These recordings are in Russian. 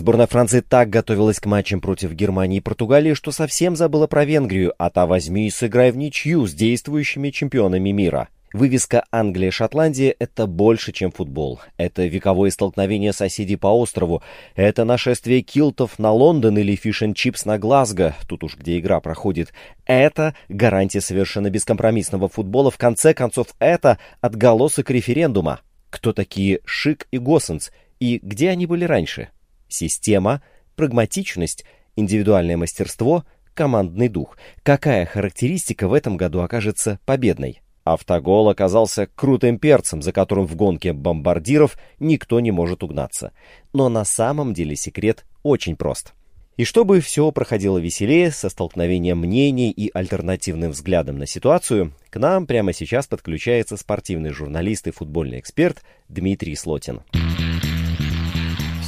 Сборная Франции так готовилась к матчам против Германии и Португалии, что совсем забыла про Венгрию, а та возьми и сыграй в ничью с действующими чемпионами мира. Вывеска «Англия-Шотландия» — это больше, чем футбол. Это вековое столкновение соседей по острову. Это нашествие килтов на Лондон или fish-n-chips на Глазго, тут уж где игра проходит. Это гарантия совершенно бескомпромиссного футбола. В конце концов, это отголосок референдума. Кто такие Шик и Госсенс? И где они были раньше? Система, прагматичность, индивидуальное мастерство, командный дух. Какая характеристика в этом году окажется победной? Автогол оказался крутым перцем, за которым в гонке бомбардиров никто не может угнаться. Но на самом деле секрет очень прост. И чтобы все проходило веселее, со столкновением мнений и альтернативным взглядом на ситуацию, к нам прямо сейчас подключается спортивный журналист и футбольный эксперт Дмитрий Слотин.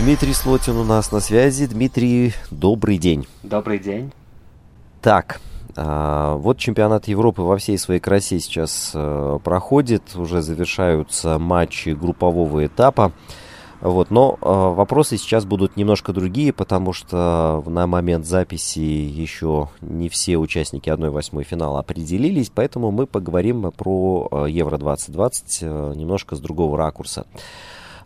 Дмитрий Слотин у нас на связи. Дмитрий, добрый день. Добрый день. Так, а, вот чемпионат Европы во всей своей красе сейчас э, проходит, уже завершаются матчи группового этапа. Вот, но э, вопросы сейчас будут немножко другие, потому что на момент записи еще не все участники 1-8 финала определились, поэтому мы поговорим про э, Евро 2020 э, немножко с другого ракурса.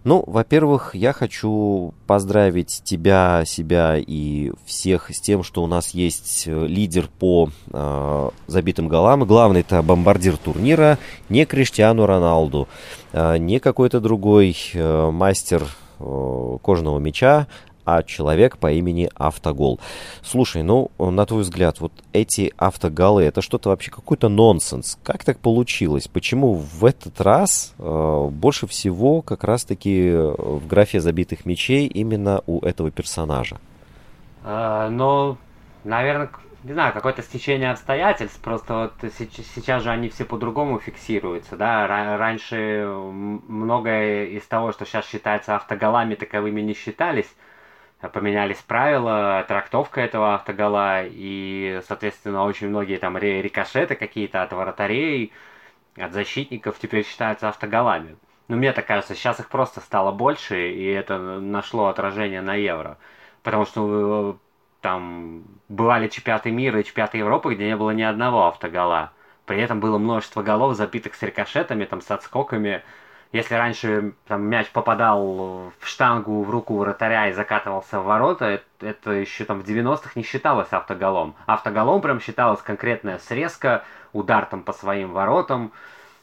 Ну, во-первых, я хочу поздравить тебя, себя и всех с тем, что у нас есть э, лидер по э, забитым голам. Главный это бомбардир турнира, не Криштиану Роналду, э, не какой-то другой э, мастер э, кожаного мяча, а человек по имени Автогол. Слушай, ну, на твой взгляд, вот эти автоголы, это что-то вообще какой-то нонсенс. Как так получилось? Почему в этот раз э, больше всего как раз-таки в графе забитых мячей именно у этого персонажа? А, ну, наверное, не знаю, какое-то стечение обстоятельств, просто вот сейчас же они все по-другому фиксируются, да, раньше многое из того, что сейчас считается автоголами, таковыми не считались, поменялись правила, трактовка этого автогола, и, соответственно, очень многие там рикошеты какие-то от вратарей, от защитников теперь считаются автоголами. Но мне так кажется, сейчас их просто стало больше, и это нашло отражение на Евро. Потому что э, там бывали чемпионаты мира и чемпионаты Европы, где не было ни одного автогола. При этом было множество голов, забитых с рикошетами, там, с отскоками, если раньше там, мяч попадал в штангу, в руку вратаря и закатывался в ворота, это, это еще там в 90-х не считалось автоголом. Автоголом прям считалась конкретная срезка, удар там по своим воротам,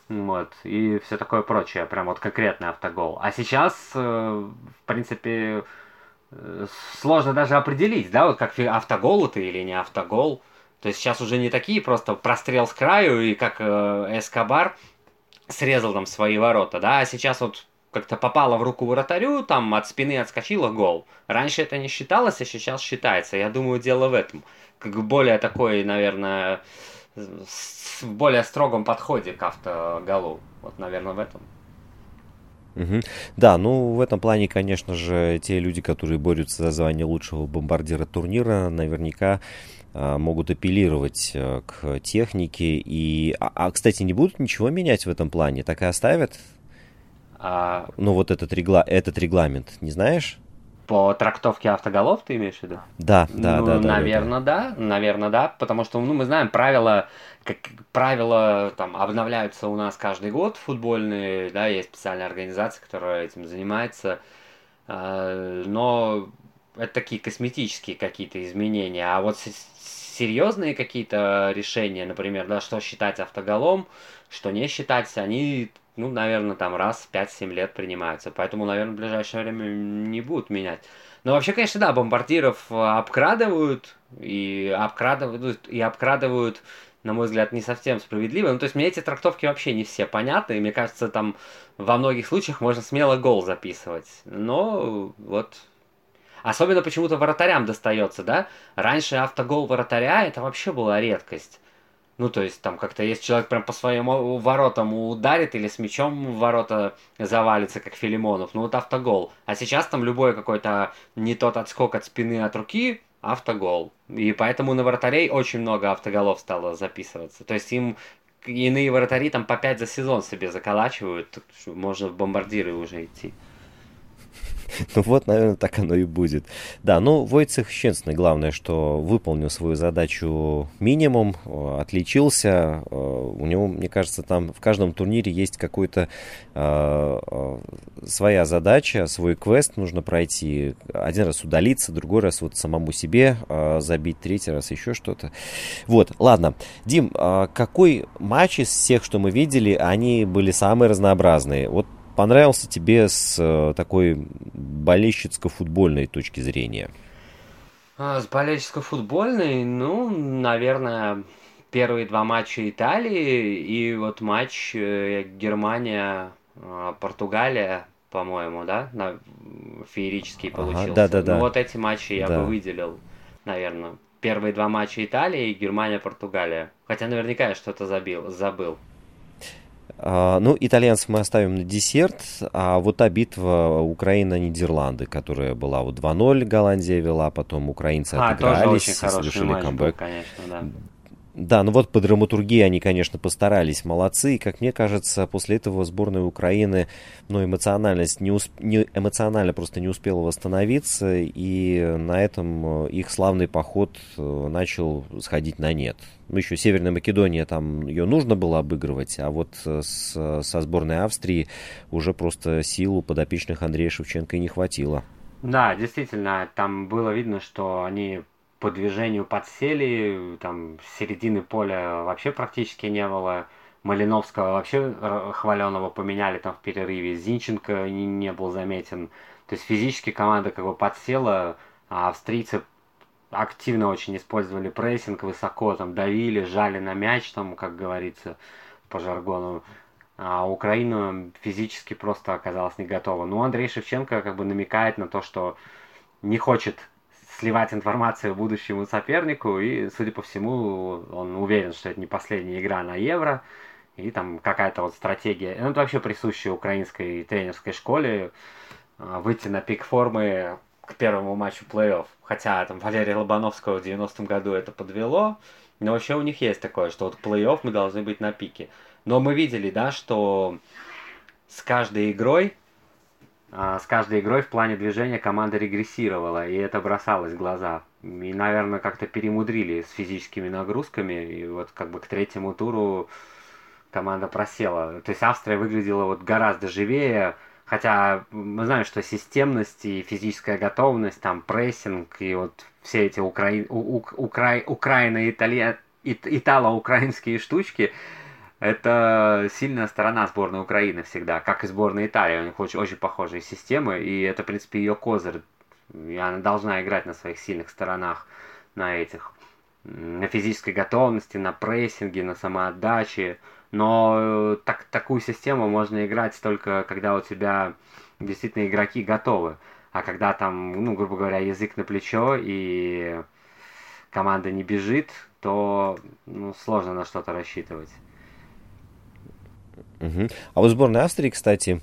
вот, и все такое прочее, прям вот конкретный автогол. А сейчас, э, в принципе, э, сложно даже определить, да, вот как автогол это или не автогол. То есть сейчас уже не такие просто прострел с краю и как э, Эскобар, срезал там свои ворота, да, а сейчас вот как-то попало в руку вратарю, там от спины отскочила гол. Раньше это не считалось, а сейчас считается. Я думаю, дело в этом. Как более такой, наверное, в более строгом подходе к автоголу. Вот, наверное, в этом. Угу. Да, ну в этом плане, конечно же, те люди, которые борются за звание лучшего бомбардира турнира, наверняка могут апеллировать э, к технике. И, а, а, кстати, не будут ничего менять в этом плане? Так и оставят? А... Ну, вот этот, регла... этот регламент, не знаешь? По трактовке автоголов ты имеешь в виду? Да, да, ну, да, да. Наверное, да, да, наверное, да, потому что, ну, мы знаем правила, как правила там обновляются у нас каждый год футбольные, да, есть специальная организация, которая этим занимается, а, но это такие косметические какие-то изменения, а вот серьезные какие-то решения, например, да, что считать автоголом, что не считать, они, ну, наверное, там раз в 5-7 лет принимаются. Поэтому, наверное, в ближайшее время не будут менять. Но вообще, конечно, да, бомбардиров обкрадывают, и обкрадывают, и обкрадывают на мой взгляд, не совсем справедливо. Ну, то есть мне эти трактовки вообще не все понятны, и мне кажется, там во многих случаях можно смело гол записывать. Но вот Особенно почему-то вратарям достается, да? Раньше автогол вратаря это вообще была редкость. Ну, то есть, там как-то есть человек прям по своим воротам ударит или с мячом в ворота завалится, как Филимонов. Ну, вот автогол. А сейчас там любой какой-то не тот отскок от спины, от руки, автогол. И поэтому на вратарей очень много автоголов стало записываться. То есть им иные вратари там по 5 за сезон себе заколачивают. Можно в бомбардиры уже идти. Ну вот, наверное, так оно и будет. Да, ну, Войцех Щенсный, главное, что выполнил свою задачу минимум, э, отличился. Э, у него, мне кажется, там в каждом турнире есть какой-то э, своя задача, свой квест нужно пройти. Один раз удалиться, другой раз вот самому себе забить, третий раз еще что-то. Вот, ладно. Дим, какой матч из всех, что мы видели, они были самые разнообразные? Вот понравился тебе с э, такой болельщицко-футбольной точки зрения? А, с болельщицко-футбольной, ну, наверное, первые два матча Италии и вот матч э, Германия-Португалия, по-моему, да, на феерический получился. Ага, да, да, да. Ну вот эти матчи я да. бы выделил, наверное. Первые два матча Италии и Германия-Португалия. Хотя наверняка я что-то забил, забыл. А, ну, итальянцев мы оставим на десерт, а вот та битва Украина-Нидерланды, которая была вот 2-0, Голландия вела, потом украинцы а, отыгрались, совершили камбэк. Был, конечно, да. Да, ну вот по драматургии они, конечно, постарались, молодцы. И, как мне кажется, после этого сборная Украины, ну, эмоциональность не, усп... не эмоционально просто не успела восстановиться, и на этом э, их славный поход э, начал сходить на нет. Ну, еще Северная Македония, там ее нужно было обыгрывать, а вот э, с, со сборной Австрии уже просто силу подопечных Андрея Шевченко и не хватило. Да, действительно, там было видно, что они по движению подсели, там середины поля вообще практически не было. Малиновского вообще хваленого поменяли там в перерыве. Зинченко не, не был заметен. То есть физически команда как бы подсела, а австрийцы активно очень использовали прессинг, высоко там давили, жали на мяч, там, как говорится по жаргону. А Украина физически просто оказалась не готова. Ну, Андрей Шевченко как бы намекает на то, что не хочет сливать информацию будущему сопернику, и, судя по всему, он уверен, что это не последняя игра на Евро, и там какая-то вот стратегия, ну, это вообще присущая украинской тренерской школе, а, выйти на пик формы к первому матчу плей-офф. Хотя там Валерия Лобановского в 90-м году это подвело, но вообще у них есть такое, что вот плей-офф мы должны быть на пике. Но мы видели, да, что с каждой игрой с каждой игрой в плане движения команда регрессировала, и это бросалось в глаза. И, наверное, как-то перемудрили с физическими нагрузками, и вот как бы к третьему туру команда просела. То есть Австрия выглядела вот гораздо живее, хотя мы знаем, что системность и физическая готовность, там прессинг и вот все эти укра... укра... украино-италья... итало-украинские штучки – это сильная сторона сборной Украины всегда, как и сборной Италии. У них очень, очень похожие системы, и это, в принципе, ее козырь. И она должна играть на своих сильных сторонах, на этих, на физической готовности, на прессинге, на самоотдаче. Но э, так, такую систему можно играть только когда у тебя действительно игроки готовы. А когда там, ну, грубо говоря, язык на плечо и команда не бежит, то ну, сложно на что-то рассчитывать. Угу. А вот сборная Австрии, кстати,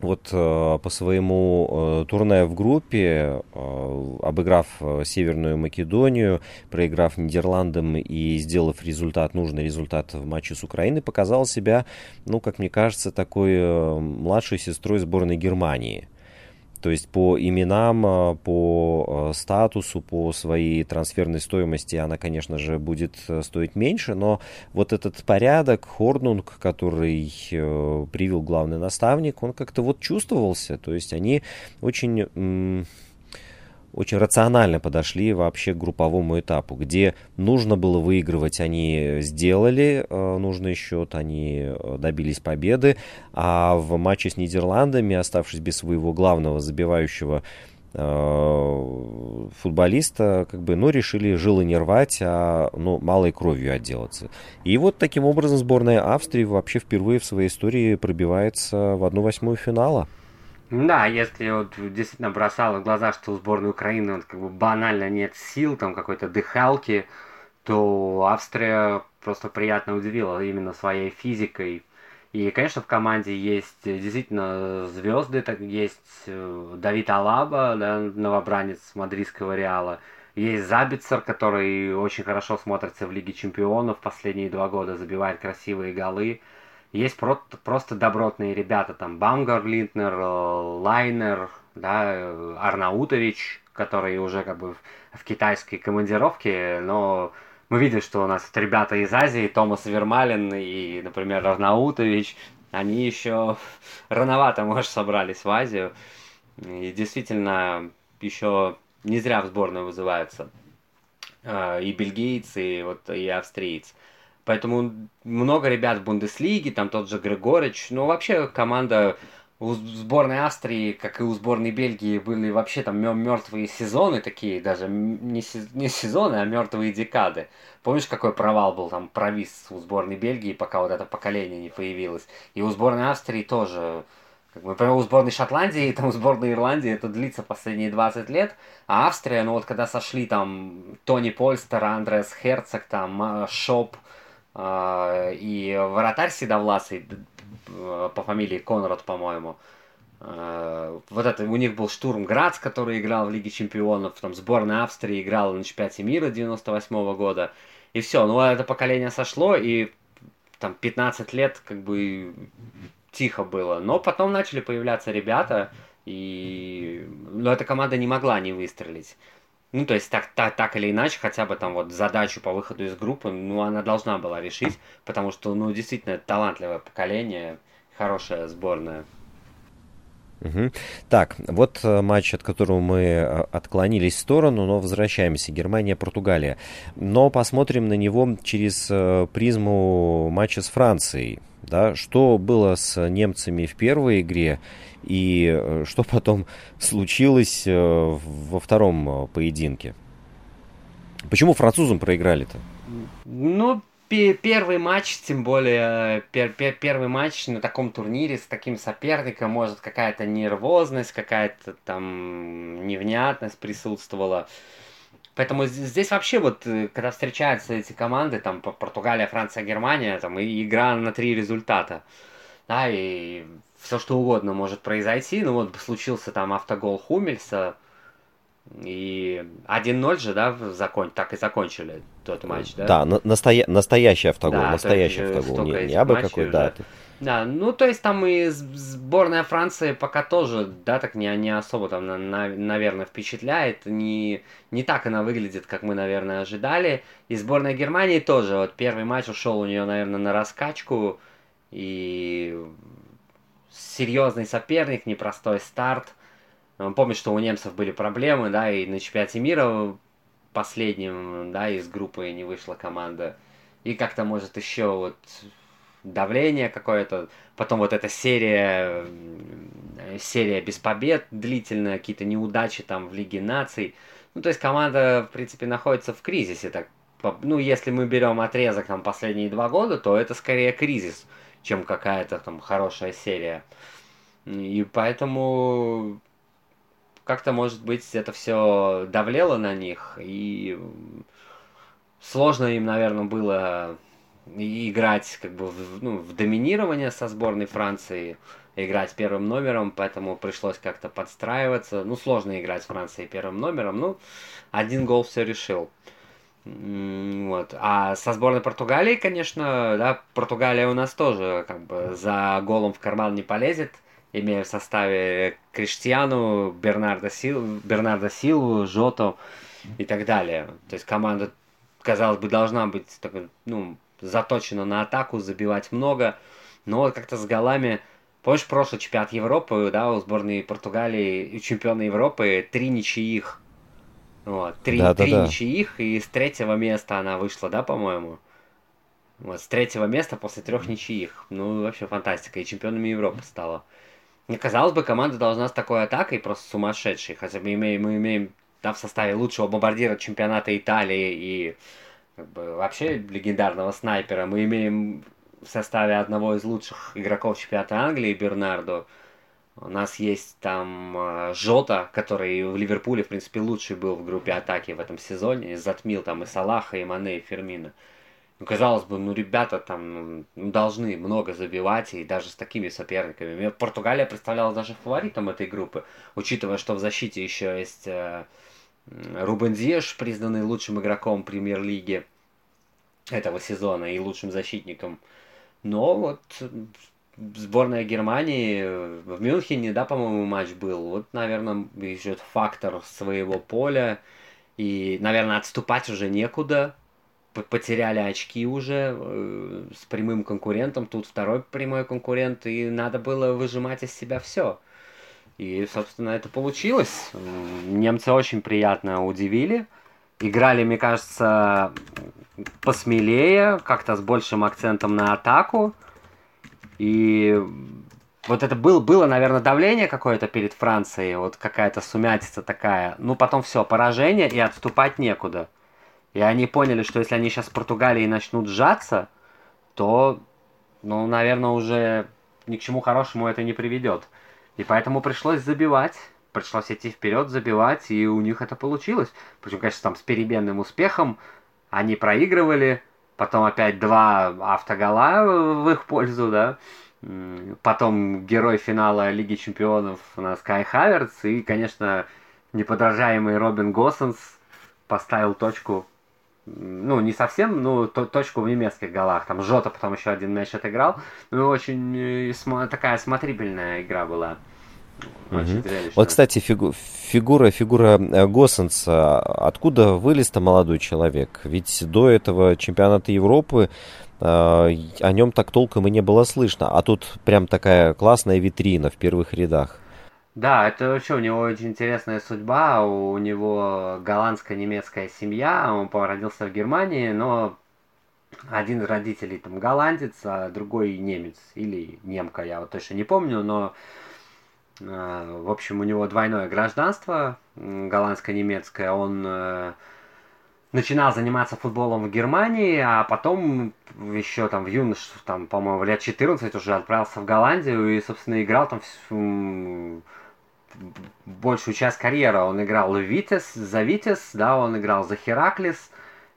вот э, по своему э, турне в группе, э, обыграв э, Северную Македонию, проиграв Нидерландам и сделав результат, нужный результат в матче с Украиной, показал себя, ну, как мне кажется, такой э, младшей сестрой сборной Германии. То есть по именам, а, по а, статусу, по своей трансферной стоимости она, конечно же, будет э, стоить меньше, но вот этот порядок, Хорнунг, который э, привил главный наставник, он как-то вот чувствовался. То есть они очень очень рационально подошли вообще к групповому этапу, где нужно было выигрывать, они сделали э, нужный счет, они э, добились победы, а в матче с Нидерландами, оставшись без своего главного забивающего э, футболиста, как бы, ну, решили жилы не рвать, а, ну, малой кровью отделаться. И вот таким образом сборная Австрии вообще впервые в своей истории пробивается в одну восьмую финала. Да, если вот действительно бросало глаза, что у сборной Украины вот, как бы банально нет сил, там какой-то дыхалки, то Австрия просто приятно удивила именно своей физикой. И, конечно, в команде есть действительно звезды, так есть э, Давид Алаба, да, новобранец мадридского Реала, есть Забицер, который очень хорошо смотрится в Лиге Чемпионов последние два года, забивает красивые голы. Есть про- просто добротные ребята, там Бамгар Линтнер, э, Лайнер, да, э, Арнаутович, который уже как бы в китайской командировке, но мы видим, что у нас вот ребята из Азии, Томас Вермалин и, например, Арнаутович, они еще рановато, может, собрались в Азию. И действительно, еще не зря в сборную вызываются э, и бельгийцы, и, вот, и австриец. Поэтому много ребят в Бундеслиге, там тот же Григорич. Ну, вообще команда у сборной Австрии, как и у сборной Бельгии, были вообще там мертвые сезоны такие, даже не, не сезоны, а мертвые декады. Помнишь, какой провал был там провис у сборной Бельгии, пока вот это поколение не появилось? И у сборной Австрии тоже. Как бы, например, у сборной Шотландии и там у сборной Ирландии это длится последние 20 лет, а Австрия, ну вот когда сошли там Тони Польстер, Андреас Херцог, там Шоп, э, и вратарь Седовласый, по фамилии Конрад, по-моему. Э, вот это, у них был Штурм Грац, который играл в Лиге Чемпионов, там сборная Австрии играла на чемпионате мира 98 -го года. И все, ну это поколение сошло, и там 15 лет как бы тихо было. Но потом начали появляться ребята, и но эта команда не могла не выстрелить. Ну, то есть, так, так, так или иначе, хотя бы там вот задачу по выходу из группы, ну, она должна была решить, потому что, ну, действительно, талантливое поколение, хорошая сборная. Угу. Так, вот э, матч, от которого мы э, отклонились в сторону, но возвращаемся. Германия-Португалия. Но посмотрим на него через э, призму матча с Францией. Да? Что было с немцами в первой игре и что потом случилось во втором поединке? Почему французам проиграли-то? Ну, первый матч, тем более пер, пер, первый матч на таком турнире с таким соперником, может какая-то нервозность, какая-то там невнятность присутствовала. Поэтому здесь вообще вот, э, когда встречаются эти команды, там Португалия, Франция, Германия, там игра на три результата, да, и все что угодно может произойти. Ну вот случился там автогол Хумельса, и 1-0 же, да, закон... так и закончили тот матч, да? Да, на- настоя... настоящий автогол, да, настоящий автогол, не, не абы какой, да. Да, ну то есть там и сборная Франции пока тоже, да, так не, не особо там, на, на, наверное, впечатляет, не, не так она выглядит, как мы, наверное, ожидали. И сборная Германии тоже, вот первый матч ушел у нее, наверное, на раскачку, и серьезный соперник, непростой старт – Помню, что у немцев были проблемы, да, и на чемпионате мира последнем, да, из группы не вышла команда. И как-то, может, еще вот давление какое-то, потом вот эта серия, серия без побед длительная, какие-то неудачи там в Лиге наций. Ну, то есть команда, в принципе, находится в кризисе. Так, ну, если мы берем отрезок там последние два года, то это скорее кризис, чем какая-то там хорошая серия. И поэтому как-то, может быть, это все давлело на них, и сложно им, наверное, было играть как бы в, ну, в доминирование со сборной Франции, играть первым номером, поэтому пришлось как-то подстраиваться. Ну, сложно играть с Францией первым номером, ну, один гол все решил. Вот. А со сборной Португалии, конечно, да, Португалия у нас тоже как бы за голом в карман не полезет имея в составе Криштиану, Бернарда, Сил, Бернарда Силу, Жото и так далее. То есть команда, казалось бы, должна быть так, ну, заточена на атаку, забивать много, но вот как-то с голами... Помнишь, прошлый чемпионат Европы, да, у сборной Португалии и чемпиона Европы три ничьих. Вот, три, да, три да, ничьих, и с третьего места она вышла, да, по-моему? Вот, с третьего места после трех ничьих. Ну, вообще фантастика. И чемпионами Европы стала. мне казалось бы, команда должна с такой атакой просто сумасшедшей. Хотя мы имеем, мы имеем да, в составе лучшего бомбардира чемпионата Италии и как бы, вообще легендарного снайпера. Мы имеем в составе одного из лучших игроков чемпионата Англии, Бернардо. У нас есть там э, Жота, который в Ливерпуле, в принципе, лучший был в группе атаки в этом сезоне. Затмил там и Салаха, и Мане, и Фермина. Ну, казалось бы, ну, ребята там ну, должны много забивать, и даже с такими соперниками. Мне Португалия представляла даже фаворитом этой группы, учитывая, что в защите еще есть э, Рубен Зеш, признанный лучшим игроком премьер-лиги этого сезона и лучшим защитником. Но вот сборная Германии в Мюнхене, да, по-моему, матч был. Вот, наверное, еще фактор своего поля. И, наверное, отступать уже некуда. Потеряли очки уже э, с прямым конкурентом. Тут второй прямой конкурент. И надо было выжимать из себя все. И, собственно, это получилось. Немцы очень приятно удивили. Играли, мне кажется, посмелее, как-то с большим акцентом на атаку. И вот это был, было, наверное, давление какое-то перед Францией, вот какая-то сумятица такая. Ну, потом все, поражение, и отступать некуда. И они поняли, что если они сейчас с Португалией начнут сжаться, то, ну, наверное, уже ни к чему хорошему это не приведет. И поэтому пришлось забивать, пришлось идти вперед, забивать, и у них это получилось. Причем, конечно, там с переменным успехом они проигрывали, потом опять два автогола в их пользу, да. Потом герой финала Лиги Чемпионов у нас Кай Хаверц, и, конечно, неподражаемый Робин Госсенс поставил точку ну, не совсем, ну, то, точку в немецких голах. Там Жота потом еще один мяч отыграл. Ну, очень э, такая смотрибельная игра была. Угу. Вот, кстати, фигу фигура, фигура э, Госсенса, откуда вылез-то молодой человек? Ведь до этого чемпионата Европы э, о нем так толком и не было слышно, а тут прям такая классная витрина в первых рядах. Да, это вообще у него очень интересная судьба. У него голландско-немецкая семья. Он родился в Германии, но один из родителей там голландец, а другой немец или немка, я вот точно не помню, но в общем у него двойное гражданство голландско-немецкое. Он э, начинал заниматься футболом в Германии, а потом еще там в юношестве, там, по-моему, лет 14 уже отправился в Голландию и, собственно, играл там большую часть карьеры он играл Витес, за Витес, да, он играл за Хераклис,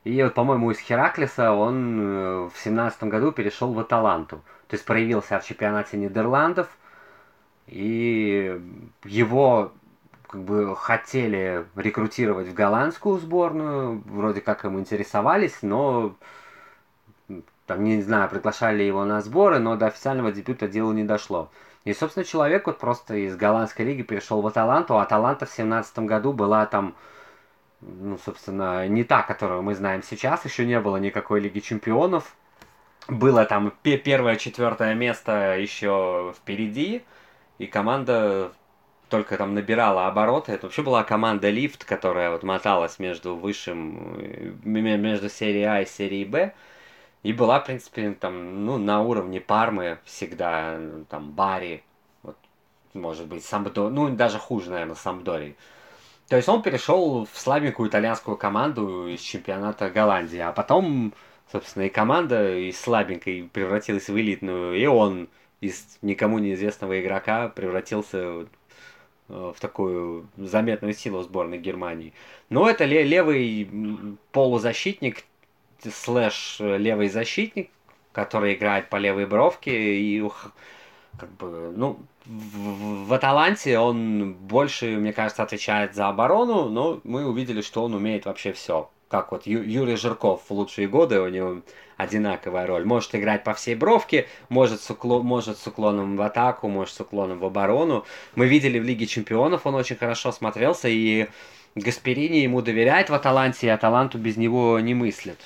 и вот, по-моему, из Хераклиса он э, в семнадцатом году перешел в Аталанту. То есть проявился в чемпионате Нидерландов, и его как бы хотели рекрутировать в голландскую сборную, вроде как им интересовались, но там, не знаю, приглашали его на сборы, но до официального дебюта дело не дошло. И, собственно, человек вот просто из голландской лиги перешел в Аталанту, а Аталанта в 2017 году была там, ну, собственно, не та, которую мы знаем сейчас, еще не было никакой Лиги Чемпионов. Было там первое, четвертое место еще впереди, и команда только там набирала обороты. Это вообще была команда Лифт, которая вот моталась между высшим, э, между серией А и серией Б. И была, в принципе, там, ну, на уровне Пармы всегда, там, Бари, вот, может быть, Самбдо, ну, даже хуже, наверное, Самбдори. То есть он перешел в слабенькую итальянскую команду из чемпионата Голландии, а потом, собственно, и команда из слабенькой превратилась в элитную, и он из никому неизвестного игрока превратился э, в такую заметную силу сборной Германии. Но это левый полузащитник, слэш левый защитник, который играет по левой бровке и как бы, ну, в, в Аталанте он больше, мне кажется, отвечает за оборону, но мы увидели, что он умеет вообще все. Как вот Ю, Юрий Жирков в лучшие годы, у него одинаковая роль. Может играть по всей бровке, может с, уклон, может с уклоном в атаку, может с уклоном в оборону. Мы видели в Лиге Чемпионов, он очень хорошо смотрелся, и Гасперини ему доверяет в Аталанте, и Аталанту без него не мыслит.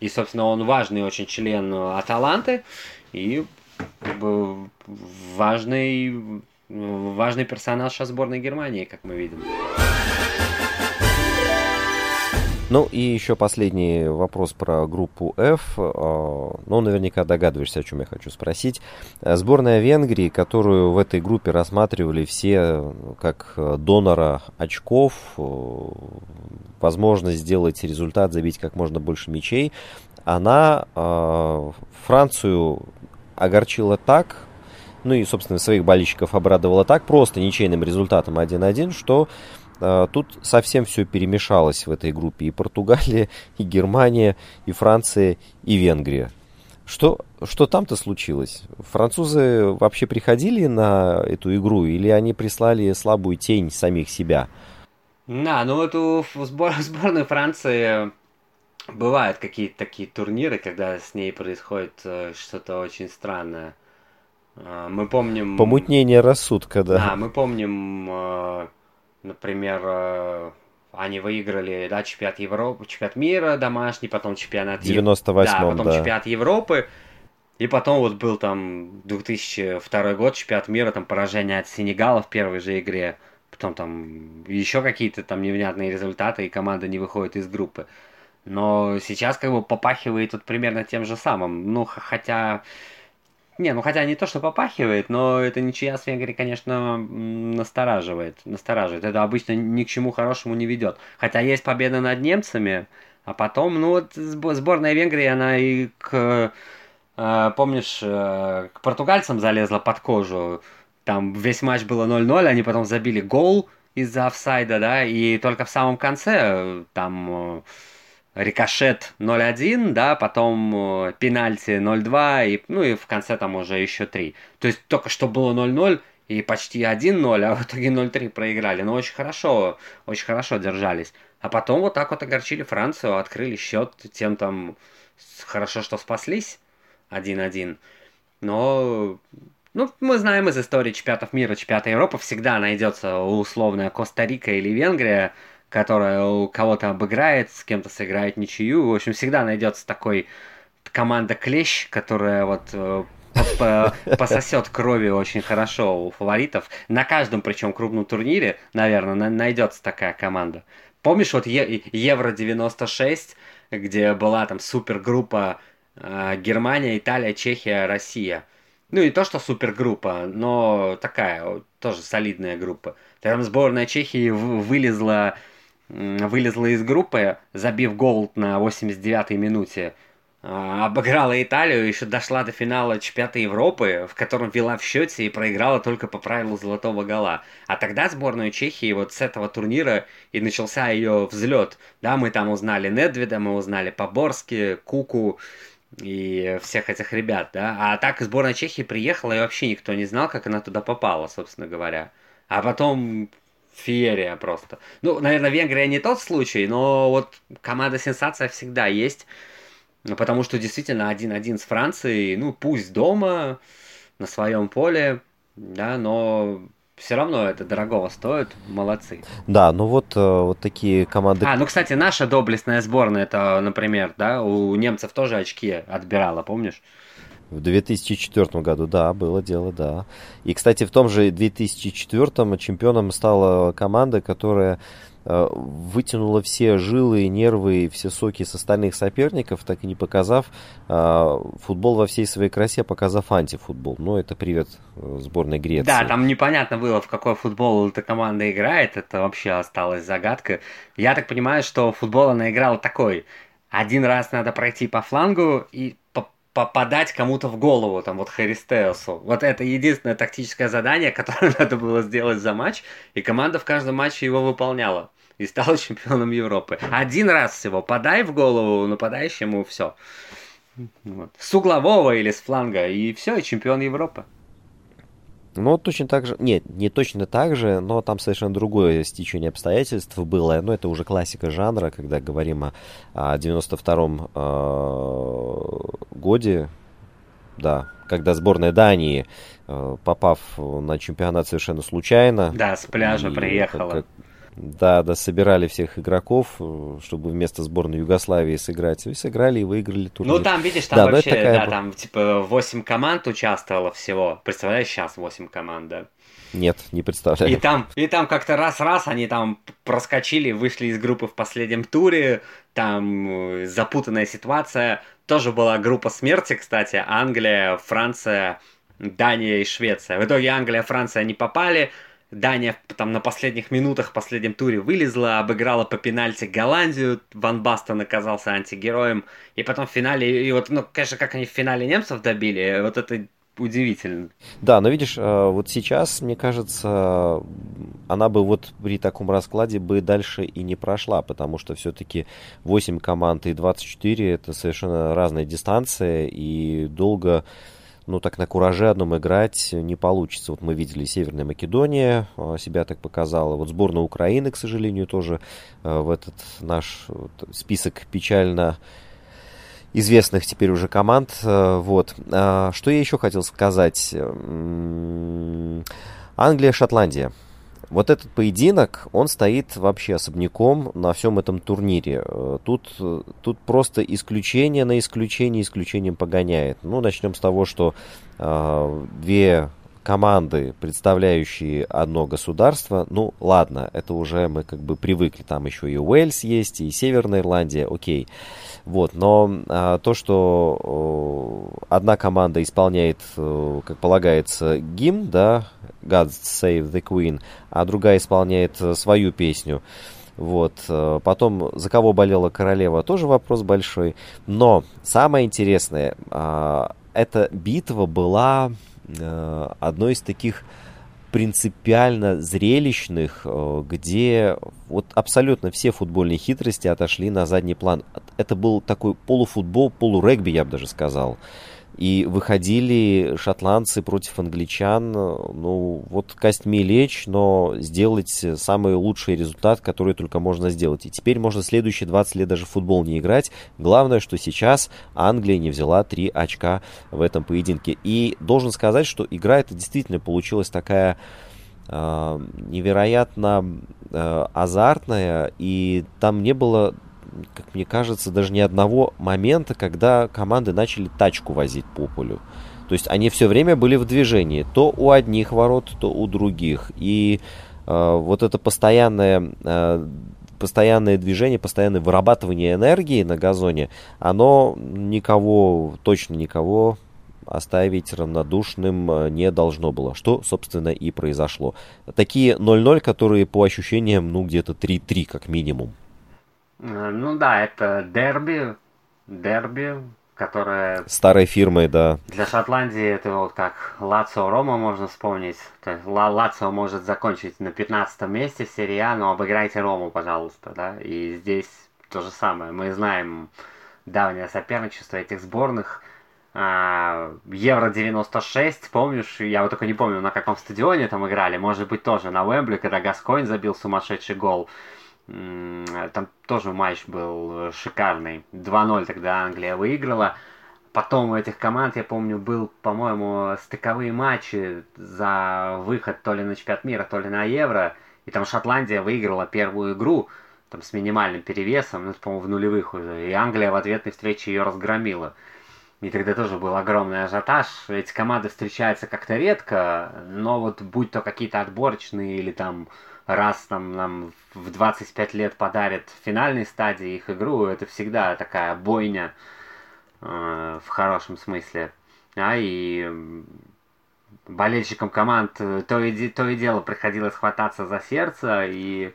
И, собственно, он важный очень член Аталанты и как важный, важный персонаж сборной Германии, как мы видим. Ну и еще последний вопрос про группу F. А, ну, наверняка догадываешься, о чем я хочу спросить. Сборная Венгрии, которую в этой группе рассматривали все как донора очков, возможность сделать результат, забить как можно больше мячей, она э, Францию огорчила так, ну и, собственно, своих болельщиков обрадовала так, просто ничейным результатом 1-1, что э, тут совсем все перемешалось в этой группе. И Португалия, и Германия, и Франция, и Венгрия. Что, что там-то случилось? Французы вообще приходили на эту игру или они прислали слабую тень самих себя? Да, ну вот у сбор, сборной Франции бывают какие-то такие турниры, когда с ней происходит э, что-то очень странное. Э, мы помним... Помутнение рассудка, да. Да, мы помним, э, например, они выиграли, да, чемпионат Европы, чемпионат мира домашний, потом чемпионат... 98 да, потом да. чемпионат Европы. И потом вот был там 2002 год, чемпионат мира, там поражение от Сенегала в первой же игре. Потом там еще какие-то там невнятные результаты, и команда не выходит из группы. Но сейчас как бы попахивает вот примерно тем же самым. Ну, хотя... Не, ну хотя не то, что попахивает, но это ничья с Венгрией, конечно, настораживает. Настораживает. Это обычно ни к чему хорошему не ведет. Хотя есть победа над немцами, а потом, ну вот сборная Венгрии, она и к... Э, помнишь, э, к португальцам залезла под кожу. Там весь матч было 0-0, они потом забили гол из-за офсайда, да, и только в самом конце э, там рикошет 0-1, да, потом э, пенальти 0-2, и, ну и в конце там уже еще 3. То есть только что было 0-0 и почти 1-0, а в итоге 0-3 проиграли. Но очень хорошо, очень хорошо держались. А потом вот так вот огорчили Францию, открыли счет, тем там хорошо, что спаслись 1-1. Но ну, мы знаем из истории чемпионатов мира, чемпионата Европы, всегда найдется условная Коста-Рика или Венгрия, которая у кого-то обыграет, с кем-то сыграет ничью. В общем, всегда найдется такой команда клещ, которая вот э, пососет крови очень хорошо у фаворитов. На каждом, причем, крупном турнире, наверное, найдется такая команда. Помнишь, вот Евро 96, где была там супергруппа э, Германия, Италия, Чехия, Россия. Ну, не то, что супергруппа, но такая, тоже солидная группа. Там сборная Чехии вылезла вылезла из группы, забив гол на 89-й минуте, а, обыграла Италию, еще дошла до финала чемпионата Европы, в котором вела в счете и проиграла только по правилу золотого гола. А тогда сборную Чехии вот с этого турнира и начался ее взлет. Да, мы там узнали Недведа, мы узнали Поборски, Куку и всех этих ребят, да. А так сборная Чехии приехала, и вообще никто не знал, как она туда попала, собственно говоря. А потом феерия просто. Ну, наверное, Венгрия не тот случай, но вот команда сенсация всегда есть. Ну, потому что действительно 1-1 с Францией, ну, пусть дома, на своем поле, да, но все равно это дорогого стоит, молодцы. Да, ну вот, э, вот такие команды... А, ну, кстати, наша доблестная сборная, это, например, да, у немцев тоже очки отбирала, помнишь? В 2004 году, да, было дело, да. И, кстати, в том же 2004 чемпионом стала команда, которая э, вытянула все жилы, и нервы и все соки с остальных соперников, так и не показав э, футбол во всей своей красе, показав антифутбол. Ну, это привет э, сборной Греции. Да, там непонятно было, в какой футбол эта команда играет, это вообще осталась загадка. Я так понимаю, что футбол она играла такой. Один раз надо пройти по флангу и попадать кому-то в голову, там вот Харистеусу. Вот это единственное тактическое задание, которое надо было сделать за матч, и команда в каждом матче его выполняла. И стала чемпионом Европы. Один раз всего подай в голову нападающему, все. Вот. С углового или с фланга, и все, и чемпион Европы. Ну, точно так же, нет, не точно так же, но там совершенно другое стечение обстоятельств было. Но это уже классика жанра, когда говорим о, о 92-м э, годе, да, когда сборная Дании, э, попав на чемпионат совершенно случайно. Да, с пляжа приехала. Как, да, да, собирали всех игроков, э, чтобы вместо сборной Югославии сыграть. И сыграли и выиграли турнир. Ну, там, видишь, там да, вообще, такая... да, там, типа, 8 команд участвовало всего. Представляешь, сейчас 8 команд, да? Нет, не представляю. И там, и там как-то раз-раз они там проскочили, вышли из группы в последнем туре, там э, запутанная ситуация. Тоже была группа смерти, кстати, Англия, Франция, Дания и Швеция. В итоге Англия, Франция не попали, Дания там на последних минутах в последнем туре вылезла, обыграла по пенальти Голландию, Ван Бастон оказался антигероем, и потом в финале, и вот, ну, конечно, как они в финале немцев добили, вот это удивительно. Да, но видишь, э, вот сейчас, мне кажется, она бы вот при таком раскладе бы дальше и не прошла, потому что все-таки 8 команд и 24 это совершенно разная дистанция, и долго ну, так на кураже одном играть не получится. Вот мы видели Северная Македония, э, себя так показала. Вот сборная Украины, к сожалению, тоже э, в этот наш список печально известных теперь уже команд. Э, вот. А, что я еще хотел сказать? Англия, Шотландия. Вот этот поединок, он стоит вообще особняком на всем этом турнире. Э, тут, тут просто исключение на исключение исключением погоняет. Ну, начнем с того, что э, две команды, представляющие одно государство, ну ладно, это уже мы как бы привыкли, там еще и Уэльс есть, и Северная Ирландия, окей. Вот, но а, то, что о, одна команда исполняет, о, как полагается, гимн, да, God Save the Queen, а другая исполняет свою песню, вот. Э, потом, за кого болела королева, тоже вопрос большой. Но самое интересное, а, эта битва была Э, одной из таких принципиально зрелищных, э, где вот абсолютно все футбольные хитрости отошли на задний план. Это был такой полуфутбол, полурегби, я бы даже сказал. И выходили шотландцы против англичан, ну, вот костьми лечь, но сделать самый лучший результат, который только можно сделать. И теперь можно следующие 20 лет даже в футбол не играть. Главное, что сейчас Англия не взяла 3 очка в этом поединке. И должен сказать, что игра это действительно получилась такая э, невероятно э, азартная, и там не было как мне кажется, даже ни одного момента, когда команды начали тачку возить по полю. То есть они все время были в движении, то у одних ворот, то у других. И э, вот это постоянное, э, постоянное движение, постоянное вырабатывание энергии на газоне, оно никого, точно никого оставить равнодушным э, не должно было, что, собственно, и произошло. Такие 0-0, которые по ощущениям, ну, где-то 3-3 как минимум. Э, ну да, это дерби, дерби, которое... Старой фирмой, да. Для Шотландии это вот как Лацио Рома можно вспомнить. То есть Лацио может закончить на 15 месте в серии А, но обыграйте Рому, пожалуйста, да. И здесь то же самое. Мы знаем давнее соперничество этих сборных. А, Евро 96, помнишь? Я вот только не помню, на каком стадионе там играли. Может быть, тоже на Уэмбли, когда Гаскоин забил сумасшедший гол. Там тоже матч был шикарный. 2-0 тогда Англия выиграла. Потом у этих команд, я помню, был, по-моему, стыковые матчи за выход то ли на чемпионат мира, то ли на Евро. И там Шотландия выиграла первую игру там, с минимальным перевесом, ну, по-моему, в нулевых уже. И Англия в ответной встрече ее разгромила. И тогда тоже был огромный ажиотаж. Эти команды встречаются как-то редко, но вот будь то какие-то отборочные или там раз там нам в 25 лет подарят в финальной стадии их игру, это всегда такая бойня э, в хорошем смысле. А и болельщикам команд то и, то и дело приходилось хвататься за сердце, и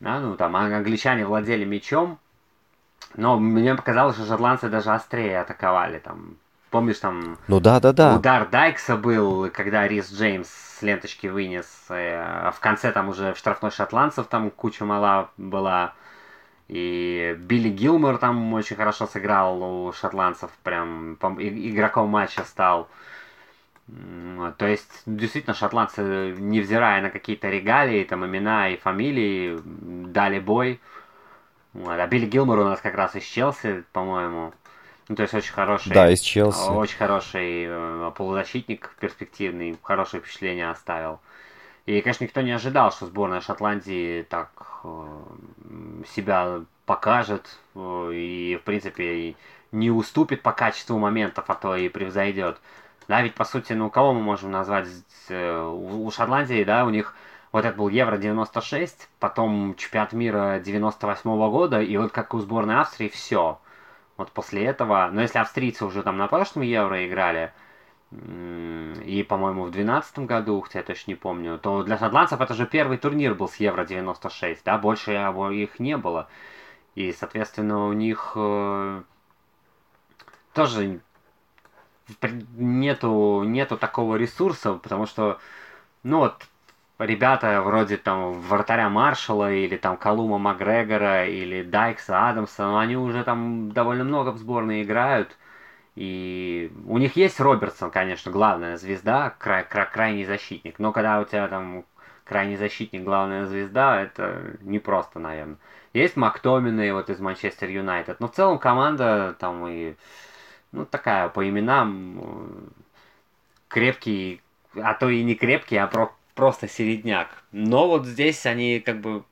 да, ну, там англичане владели мячом, но мне показалось, что шотландцы даже острее атаковали. Там, помнишь, там ну, да, да, да. удар Дайкса был, когда Рис Джеймс с ленточки вынес. Э, а в конце там уже в штрафной шотландцев там куча мала была. И Билли Гилмор там очень хорошо сыграл у шотландцев, прям игроком матча стал. То есть, действительно, шотландцы, невзирая на какие-то регалии, там, имена и фамилии, дали бой. А Билли Гилмор у нас как раз из Челси, по-моему. Ну, то есть очень хороший. Да, из Челси. Очень хороший э, полузащитник, перспективный, хорошее впечатление оставил. И, конечно, никто не ожидал, что сборная Шотландии так э, себя покажет э, и, в принципе, не уступит по качеству моментов, а то и превзойдет. Да, ведь по сути, ну кого мы можем назвать у Шотландии, да, у них вот это был Евро 96, потом чемпионат мира 98 -го года, и вот как у сборной Австрии все. Вот после этого, но если австрийцы уже там на прошлом Евро играли, и, по-моему, в 2012 году, хотя я точно не помню, то для шотландцев это же первый турнир был с Евро 96, да, больше их не было. И, соответственно, у них э, тоже нету, нету такого ресурса, потому что, ну вот, ребята вроде там вратаря Маршала или там Калума Макгрегора или Дайкса Адамса, ну, они уже там довольно много в сборной играют. И у них есть Робертсон, конечно, главная звезда, край, край, крайний защитник. Но когда у тебя там крайний защитник, главная звезда, это непросто, наверное. Есть Мактомины вот из Манчестер Юнайтед. Но в целом команда там и ну, такая по именам крепкий, а то и не крепкий, а про просто середняк. Но вот здесь они как бы...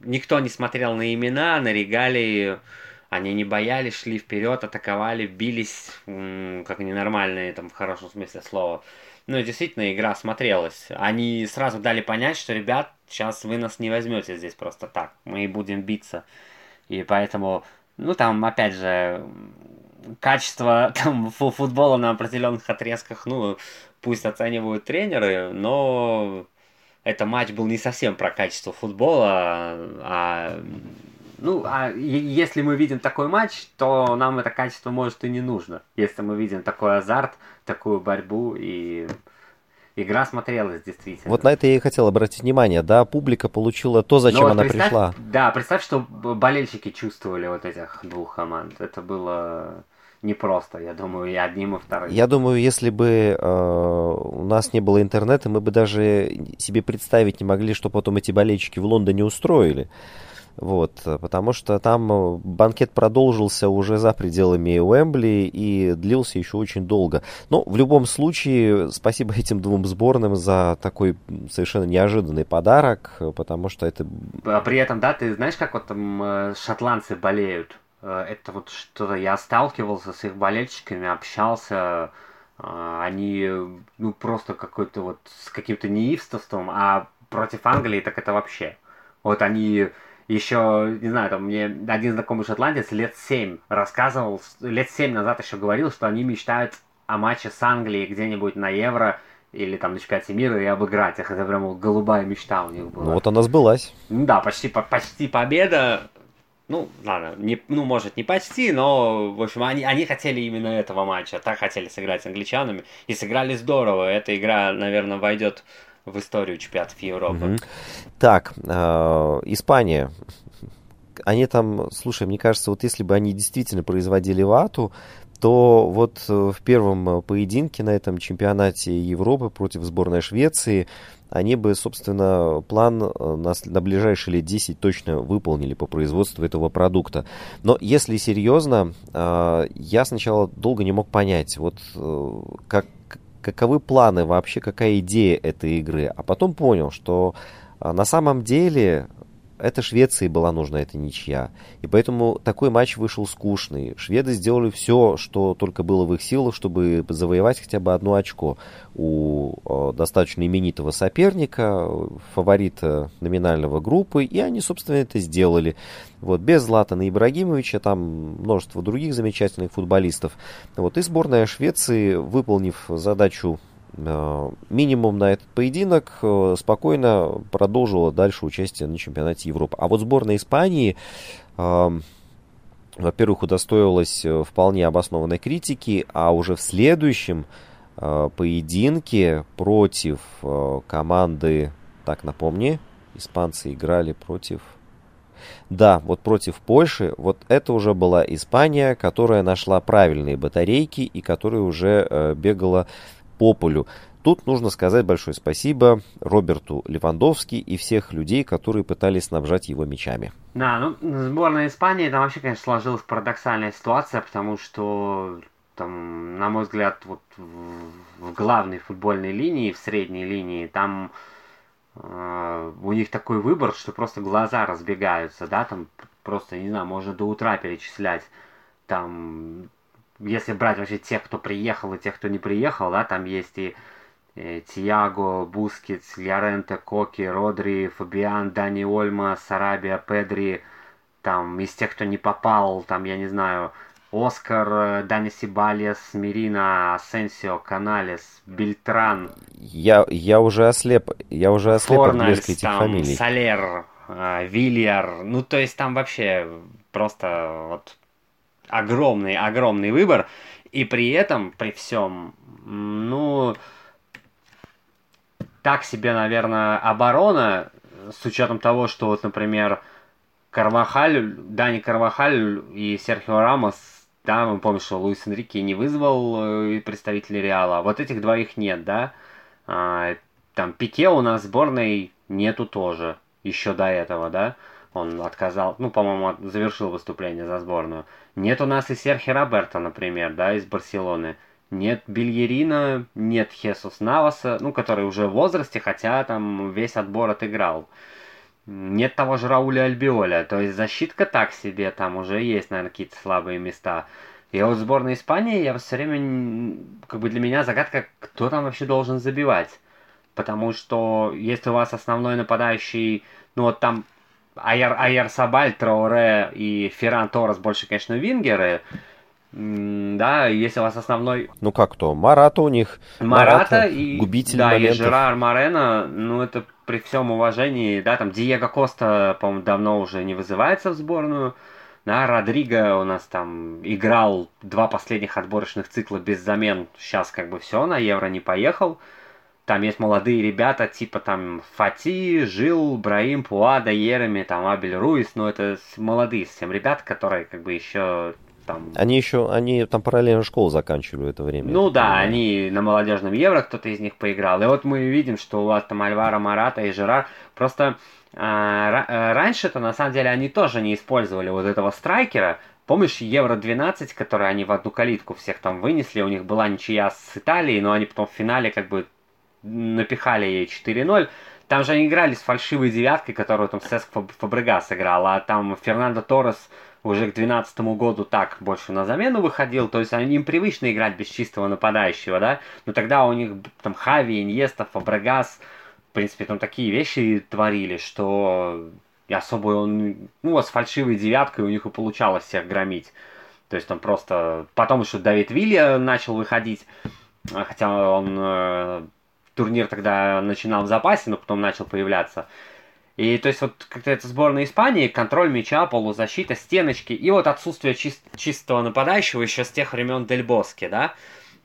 Никто не смотрел на имена, на регалии. Они не боялись, шли вперед, атаковали, бились, как ненормальные, там, в хорошем смысле слова. Ну, действительно, игра смотрелась. Они сразу дали понять, что, ребят, сейчас вы нас не возьмете здесь просто так. Мы будем биться. И поэтому, ну, там, опять же, качество там, футбола на определенных отрезках, ну, пусть оценивают тренеры, но это матч был не совсем про качество футбола, а ну, а если мы видим такой матч, то нам это качество может и не нужно. Если мы видим такой азарт, такую борьбу и игра смотрелась действительно. Вот на это я и хотел обратить внимание, да, публика получила то, зачем вот она пришла. Да, представь, что болельщики чувствовали вот этих двух команд. Это было непросто, я думаю, и одним, и вторым. Я думаю, если бы э, у нас не было интернета, мы бы даже себе представить не могли, что потом эти болельщики в Лондоне устроили. Вот, потому что там э, банкет продолжился уже за пределами Уэмбли и длился еще очень долго. Но в любом случае, спасибо этим двум сборным за такой совершенно неожиданный подарок, потому что это... А при этом, да, ты знаешь, как вот там э, шотландцы болеют? Э, это вот что-то я сталкивался с их болельщиками, общался, они ну просто какой-то вот с каким-то неистовством, а против Англии так это вообще. Вот они еще, не знаю, там мне один знакомый шотландец лет семь рассказывал, лет семь назад еще говорил, что они мечтают о матче с Англией где-нибудь на Евро или там на чемпионате мира и обыграть их. Это прям голубая мечта у них была. Ну вот она сбылась. Ну да, почти, почти победа. Ну, ладно, не, ну, может, не почти, но, в общем, они, они хотели именно этого матча. Так хотели сыграть с англичанами. И сыграли здорово. Эта игра, наверное, войдет в историю чемпионатов Европы. Так, э, Испания. Они там, слушай, мне кажется, вот если бы они действительно производили вату, то вот э, в первом поединке на этом чемпионате Европы против сборной Швеции они бы, собственно, план э, на, на ближайшие лет 10 точно выполнили по производству этого продукта. Но если серьезно, э, я сначала долго не мог понять, вот э, как, каковы планы вообще, какая идея этой игры. А потом понял, что на самом деле это Швеции была нужна эта ничья. И поэтому такой матч вышел скучный. Шведы сделали все, что только было в их силах, чтобы завоевать хотя бы одно очко у э, достаточно именитого соперника, фаворита номинального группы, и они, собственно, это сделали. Вот, без Златана Ибрагимовича, там множество других замечательных футболистов. Вот, и сборная Швеции, выполнив задачу минимум на этот поединок э, спокойно продолжила дальше участие на чемпионате Европы. А вот сборная Испании, э, во-первых, удостоилась вполне обоснованной критики, а уже в следующем поединке против команды, так напомни, испанцы играли против... Да, вот против Польши, вот это уже была Испания, которая нашла правильные батарейки и которая уже бегала по полю. Тут нужно сказать большое спасибо Роберту Левандовски и всех людей, которые пытались снабжать его мячами. Да, ну, сборная Испании, там вообще, конечно, сложилась парадоксальная ситуация, потому что, там, на мой взгляд, вот в главной футбольной линии, в средней линии, там э, у них такой выбор, что просто глаза разбегаются, да, там просто, не знаю, можно до утра перечислять. Там если брать вообще тех, кто приехал и тех, кто не приехал, да, там есть и э, Тиаго, Бускетс, Льоренте, Коки, Родри, Фабиан, Дани Ольмо, Сарабия, Педри, там из тех, кто не попал, там, я не знаю, Оскар, э, Дани Сибалес, Мирина, Асенсио, Каналес, Бельтран. Я, я уже ослеп, я уже ослеп Форнальс, от этих там, фамилий. Солер, э, Вильяр. Ну, то есть там вообще просто вот огромный, огромный выбор. И при этом, при всем, ну, так себе, наверное, оборона, с учетом того, что вот, например, Карвахаль, Дани Карвахаль и Серхио Рамос, да, мы помним, что Луис Энрике не вызвал э, представителей Реала, а вот этих двоих нет, да, а, там Пике у нас сборной нету тоже, еще до этого, да, он отказал, ну, по-моему, завершил выступление за сборную. Нет у нас и Серхи Роберта, например, да, из Барселоны. Нет Бельерина, нет Хесус Наваса, ну, который уже в возрасте, хотя там весь отбор отыграл. Нет того же Рауля Альбиоля, то есть защитка так себе, там уже есть, наверное, какие-то слабые места. И вот сборная Испании, я все время, как бы для меня загадка, кто там вообще должен забивать. Потому что если у вас основной нападающий, ну вот там Айер, Айер Сабаль, Трауре и Ферран Торрес больше, конечно, вингеры. Да, если у вас основной... Ну как то? Марата у них. Марата, Марата и... Губитель да, моментов. и Жерар Морено, ну это при всем уважении, да, там Диего Коста, по-моему, давно уже не вызывается в сборную. Да, Родриго у нас там играл два последних отборочных цикла без замен. Сейчас как бы все, на Евро не поехал. Там есть молодые ребята, типа там Фати, Жил, Браим, Пуада, Ереми, там Абель Руис, но это молодые совсем ребята, которые как бы еще там... Они еще, они там параллельно школу заканчивали в это время. Ну да, понимаю. они на молодежном Евро, кто-то из них поиграл. И вот мы видим, что у вас там Альвара Марата и Жерар. Просто а, раньше-то на самом деле они тоже не использовали вот этого страйкера, Помнишь Евро-12, который они в одну калитку всех там вынесли, у них была ничья с Италией, но они потом в финале как бы напихали ей 4-0. Там же они играли с фальшивой девяткой, которую там Сеск Фабрегас играл, а там Фернандо Торрес уже к 2012 году так больше на замену выходил, то есть они им привычно играть без чистого нападающего, да, но тогда у них там Хави, Иньеста, Фабрегас, в принципе, там такие вещи творили, что и особо он, ну, с фальшивой девяткой у них и получалось всех громить. То есть там просто... Потом еще Давид Вилья начал выходить, хотя он э, турнир тогда начинал в запасе, но потом начал появляться. И то есть вот как-то это сборная Испании, контроль мяча, полузащита, стеночки, и вот отсутствие чист, чистого нападающего еще с тех времен Дель Боске, да.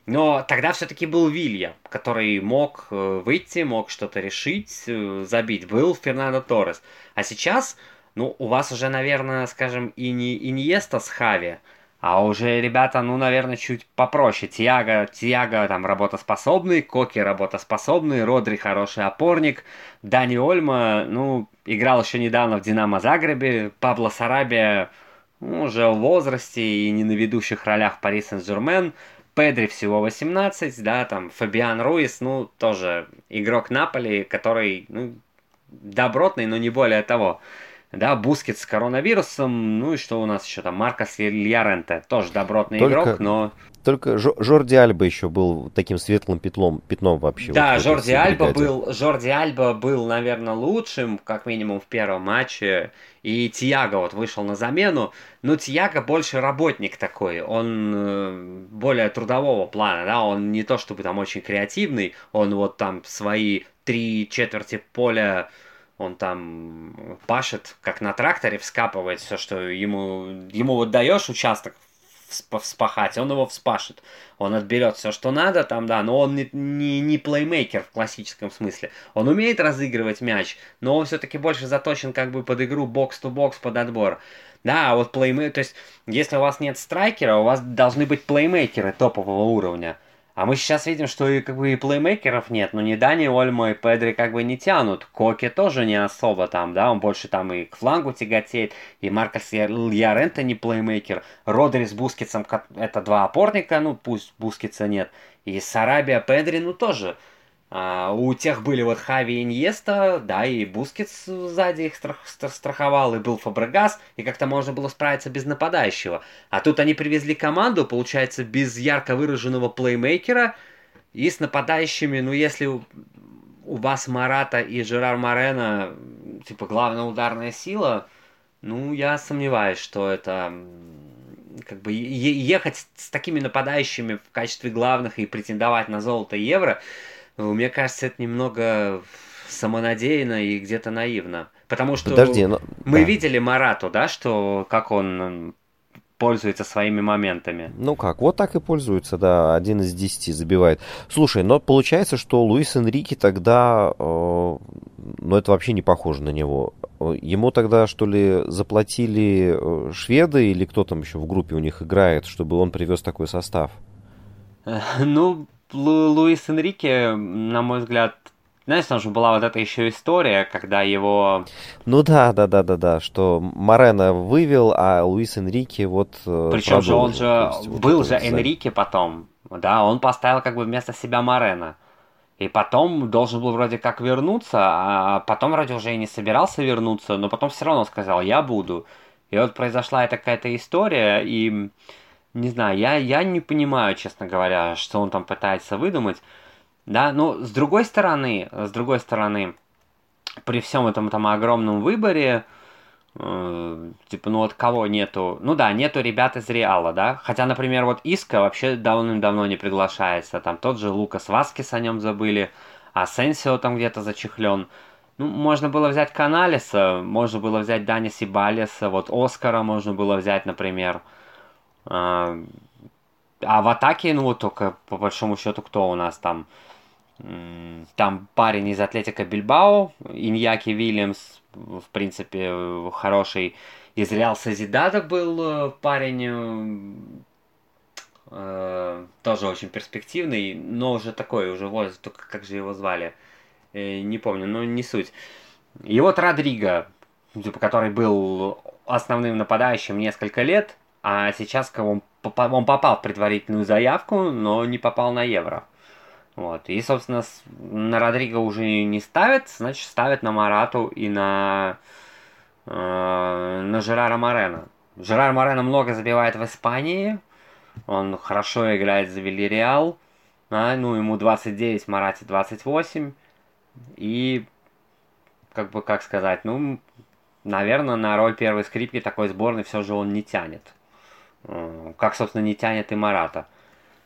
Но тогда все-таки был Вилья, который мог э, выйти, мог что-то решить, э, забить. Был Фернандо Торрес. А сейчас, ну, у вас уже, наверное, скажем, и не Иньеста с Хави, а уже ребята, ну, наверное, чуть попроще. Тиаго, Тиаго там работоспособный, Коки работоспособный, Родри хороший опорник, Дани Ольма, ну, играл еще недавно в Динамо Загребе, Пабло Сарабия ну, уже в возрасте и не на ведущих ролях Пари Сен-Жермен, Педри всего 18, да, там Фабиан Руис, ну, тоже игрок Наполи, который, ну, добротный, но не более того да, Бускет с коронавирусом, ну и что у нас еще там, Маркос Льяренте, тоже добротный Только... игрок, но... Только Жорди Альба еще был таким светлым пятном, пятном вообще. Да, вот Жорди Альба был, Жорди Альба был, наверное, лучшим, как минимум в первом матче. И Тиаго вот вышел на замену. Но Тиаго больше работник такой. Он э, более трудового плана, да. Он не то чтобы там очень креативный. Он вот там свои три четверти поля он там пашет, как на тракторе, вскапывает все, что ему, ему вот даешь участок вспахать, он его вспашет. Он отберет все, что надо, там, да, но он не, не, не плеймейкер в классическом смысле. Он умеет разыгрывать мяч, но он все-таки больше заточен как бы под игру бокс-то-бокс, под отбор. Да, а вот плеймейкер, то есть, если у вас нет страйкера, у вас должны быть плеймейкеры топового уровня. А мы сейчас видим, что и как бы и плеймейкеров нет, но ни Дани Ольмо и Педри как бы не тянут. Коки тоже не особо там, да, он больше там и к флангу тяготеет, и Маркос Льоренте не плеймейкер. Родри с Бускетсом это два опорника, ну пусть Бускетса нет. И Сарабия, Педри, ну тоже А, у тех были вот Хави и Иньеста, да, и Бускетс сзади их страх, страховал, и был Фабрегас, и как-то можно было справиться без нападающего. А тут они привезли команду, получается, без ярко выраженного плеймейкера и с нападающими, ну, если у, вас Марата и Жерар Морено, типа, главная ударная сила, ну, я сомневаюсь, что это как бы ехать с такими нападающими в качестве главных и претендовать на золото евро – ну, мне кажется, это немного самонадеянно и где-то наивно. Потому что Подожди, но... мы да. видели Марату, да, что как он пользуется своими моментами. Ну как, вот так и пользуется, да, один из десяти забивает. Слушай, но получается, что Луис Энрике тогда, э, ну это вообще не похоже на него. Ему тогда, что ли, заплатили э, шведы или кто там еще в группе у них играет, чтобы он привез такой состав? Ну, Лу Луис Энрике, на мой взгляд, знаешь, там же была вот эта еще история, когда его... Ну да, да, да, да, да, что Морено вывел, а Луис Энрике вот э, Причем же он же есть, был вот же Энрике потом, да, он поставил как бы вместо себя Морено. И потом должен был вроде как вернуться, а потом вроде уже и не собирался вернуться, но потом все равно сказал, я буду. И вот произошла эта какая-то история, и не знаю, я, я не понимаю, честно говоря, что он там пытается выдумать. Да, но с другой стороны, с другой стороны, при всем этом там огромном выборе, э, типа, ну вот кого нету, ну да, нету ребят из Реала, да, хотя, например, вот Иска вообще давным-давно не приглашается, там тот же Лукас Васкис о нем забыли, а Сенсио там где-то зачехлен. Ну, можно было взять Каналиса, можно было взять Дани Сибалиса, вот Оскара можно было взять, например. А, а в атаке, ну только по большому счету, кто у нас там? Там парень из Атлетика Бильбао, Иньяки Вильямс, в принципе, хороший. Из Реал Созидада был э, парень, э, тоже очень перспективный, но уже такой, уже возраст, только как же его звали, э, не помню, но не суть. И вот Родриго, который был основным нападающим несколько лет, а сейчас он, он попал в предварительную заявку, но не попал на евро. Вот. И, собственно, на Родриго уже не ставят, значит, ставят на Марату и на, э, на Жерара Морена. Жерар Морено много забивает в Испании. Он хорошо играет за Вильяреал. А, ну, ему 29, Марате 28. И, как бы, как сказать, ну, наверное, на роль первой скрипки такой сборной все же он не тянет. Э, как, собственно, не тянет и Марата.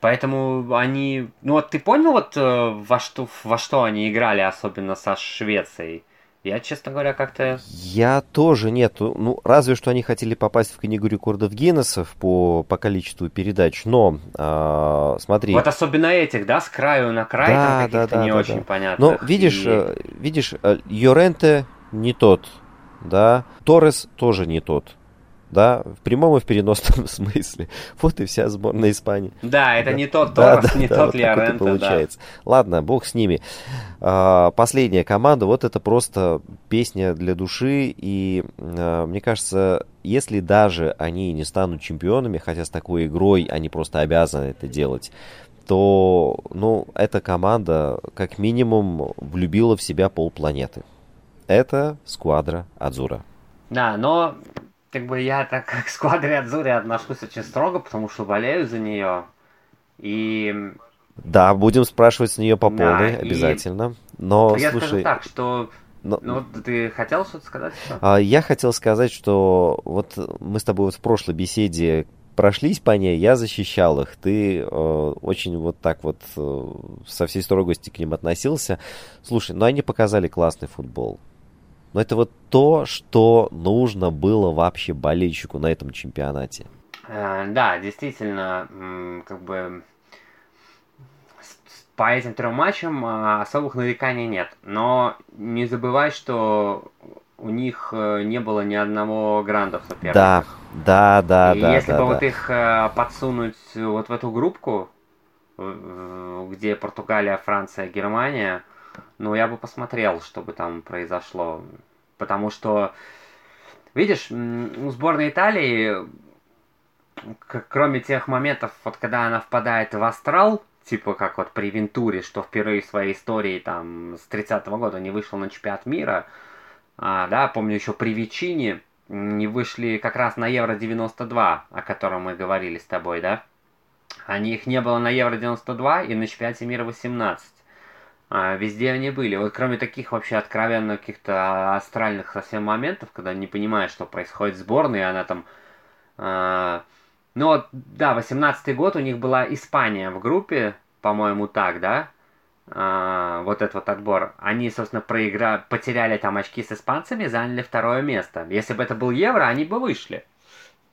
Поэтому они... Ну вот ты понял, вот э, во что, во что они играли, особенно со Швецией? Я, честно говоря, как-то... Я тоже нет. Ну, разве что они хотели попасть в книгу рекордов Гиннесов по, по количеству передач, но э, смотри... Вот особенно этих, да, с краю на край, да, там каких-то да, да, не да, очень да. понятно. Но видишь, и... Э, видишь, Йоренте не тот, да, Торрес тоже не тот да, в прямом и в переносном смысле. Вот и вся сборная Испании. Да, это да. не тот Торрес, да, не да, тот да, Лиоренто, вот получается. Да. Ладно, бог с ними. А, последняя команда, вот это просто песня для души, и а, мне кажется, если даже они не станут чемпионами, хотя с такой игрой они просто обязаны это делать, то, ну, эта команда как минимум влюбила в себя полпланеты. Это сквадра Адзура. Да, но как бы я так к сквадре Адзури отношусь очень строго, потому что болею за нее. И... Да, будем спрашивать с нее по полной, да, обязательно. И... Но, я слушай... скажу так, что но... Ну, ты хотел что-то сказать? Что? А, я хотел сказать, что вот мы с тобой вот в прошлой беседе прошлись по ней, я защищал их. Ты э, очень вот так вот э, со всей строгости к ним относился. Слушай, ну они показали классный футбол. Но это вот то, что нужно было вообще болельщику на этом чемпионате. Э, да, действительно, как бы по этим трем матчам а, особых нареканий нет. Но не забывай, что у них э, не было ни одного гранда в соперниках. Да, да, да, И да. Если да, бы да. вот их э, подсунуть вот в эту группку, где Португалия, Франция, Германия, ну я бы посмотрел, что бы там произошло. Потому что, видишь, у сборной Италии, кроме тех моментов, вот когда она впадает в астрал, типа как вот при Вентуре, что впервые в своей истории там с 30-го года не вышел на чемпионат мира, а, да, помню еще при Вичине не вышли как раз на Евро 92, о котором мы говорили с тобой, да? Они их не было на Евро 92 и на чемпионате мира 18. А, везде они были. Вот кроме таких вообще откровенно каких-то астральных совсем моментов, когда не понимаешь, что происходит в сборной, она там... А, ну вот, да, 18 год у них была Испания в группе, по-моему, так, да? А, вот этот вот отбор. Они, собственно, проиграли, потеряли там очки с испанцами, заняли второе место. Если бы это был Евро, они бы вышли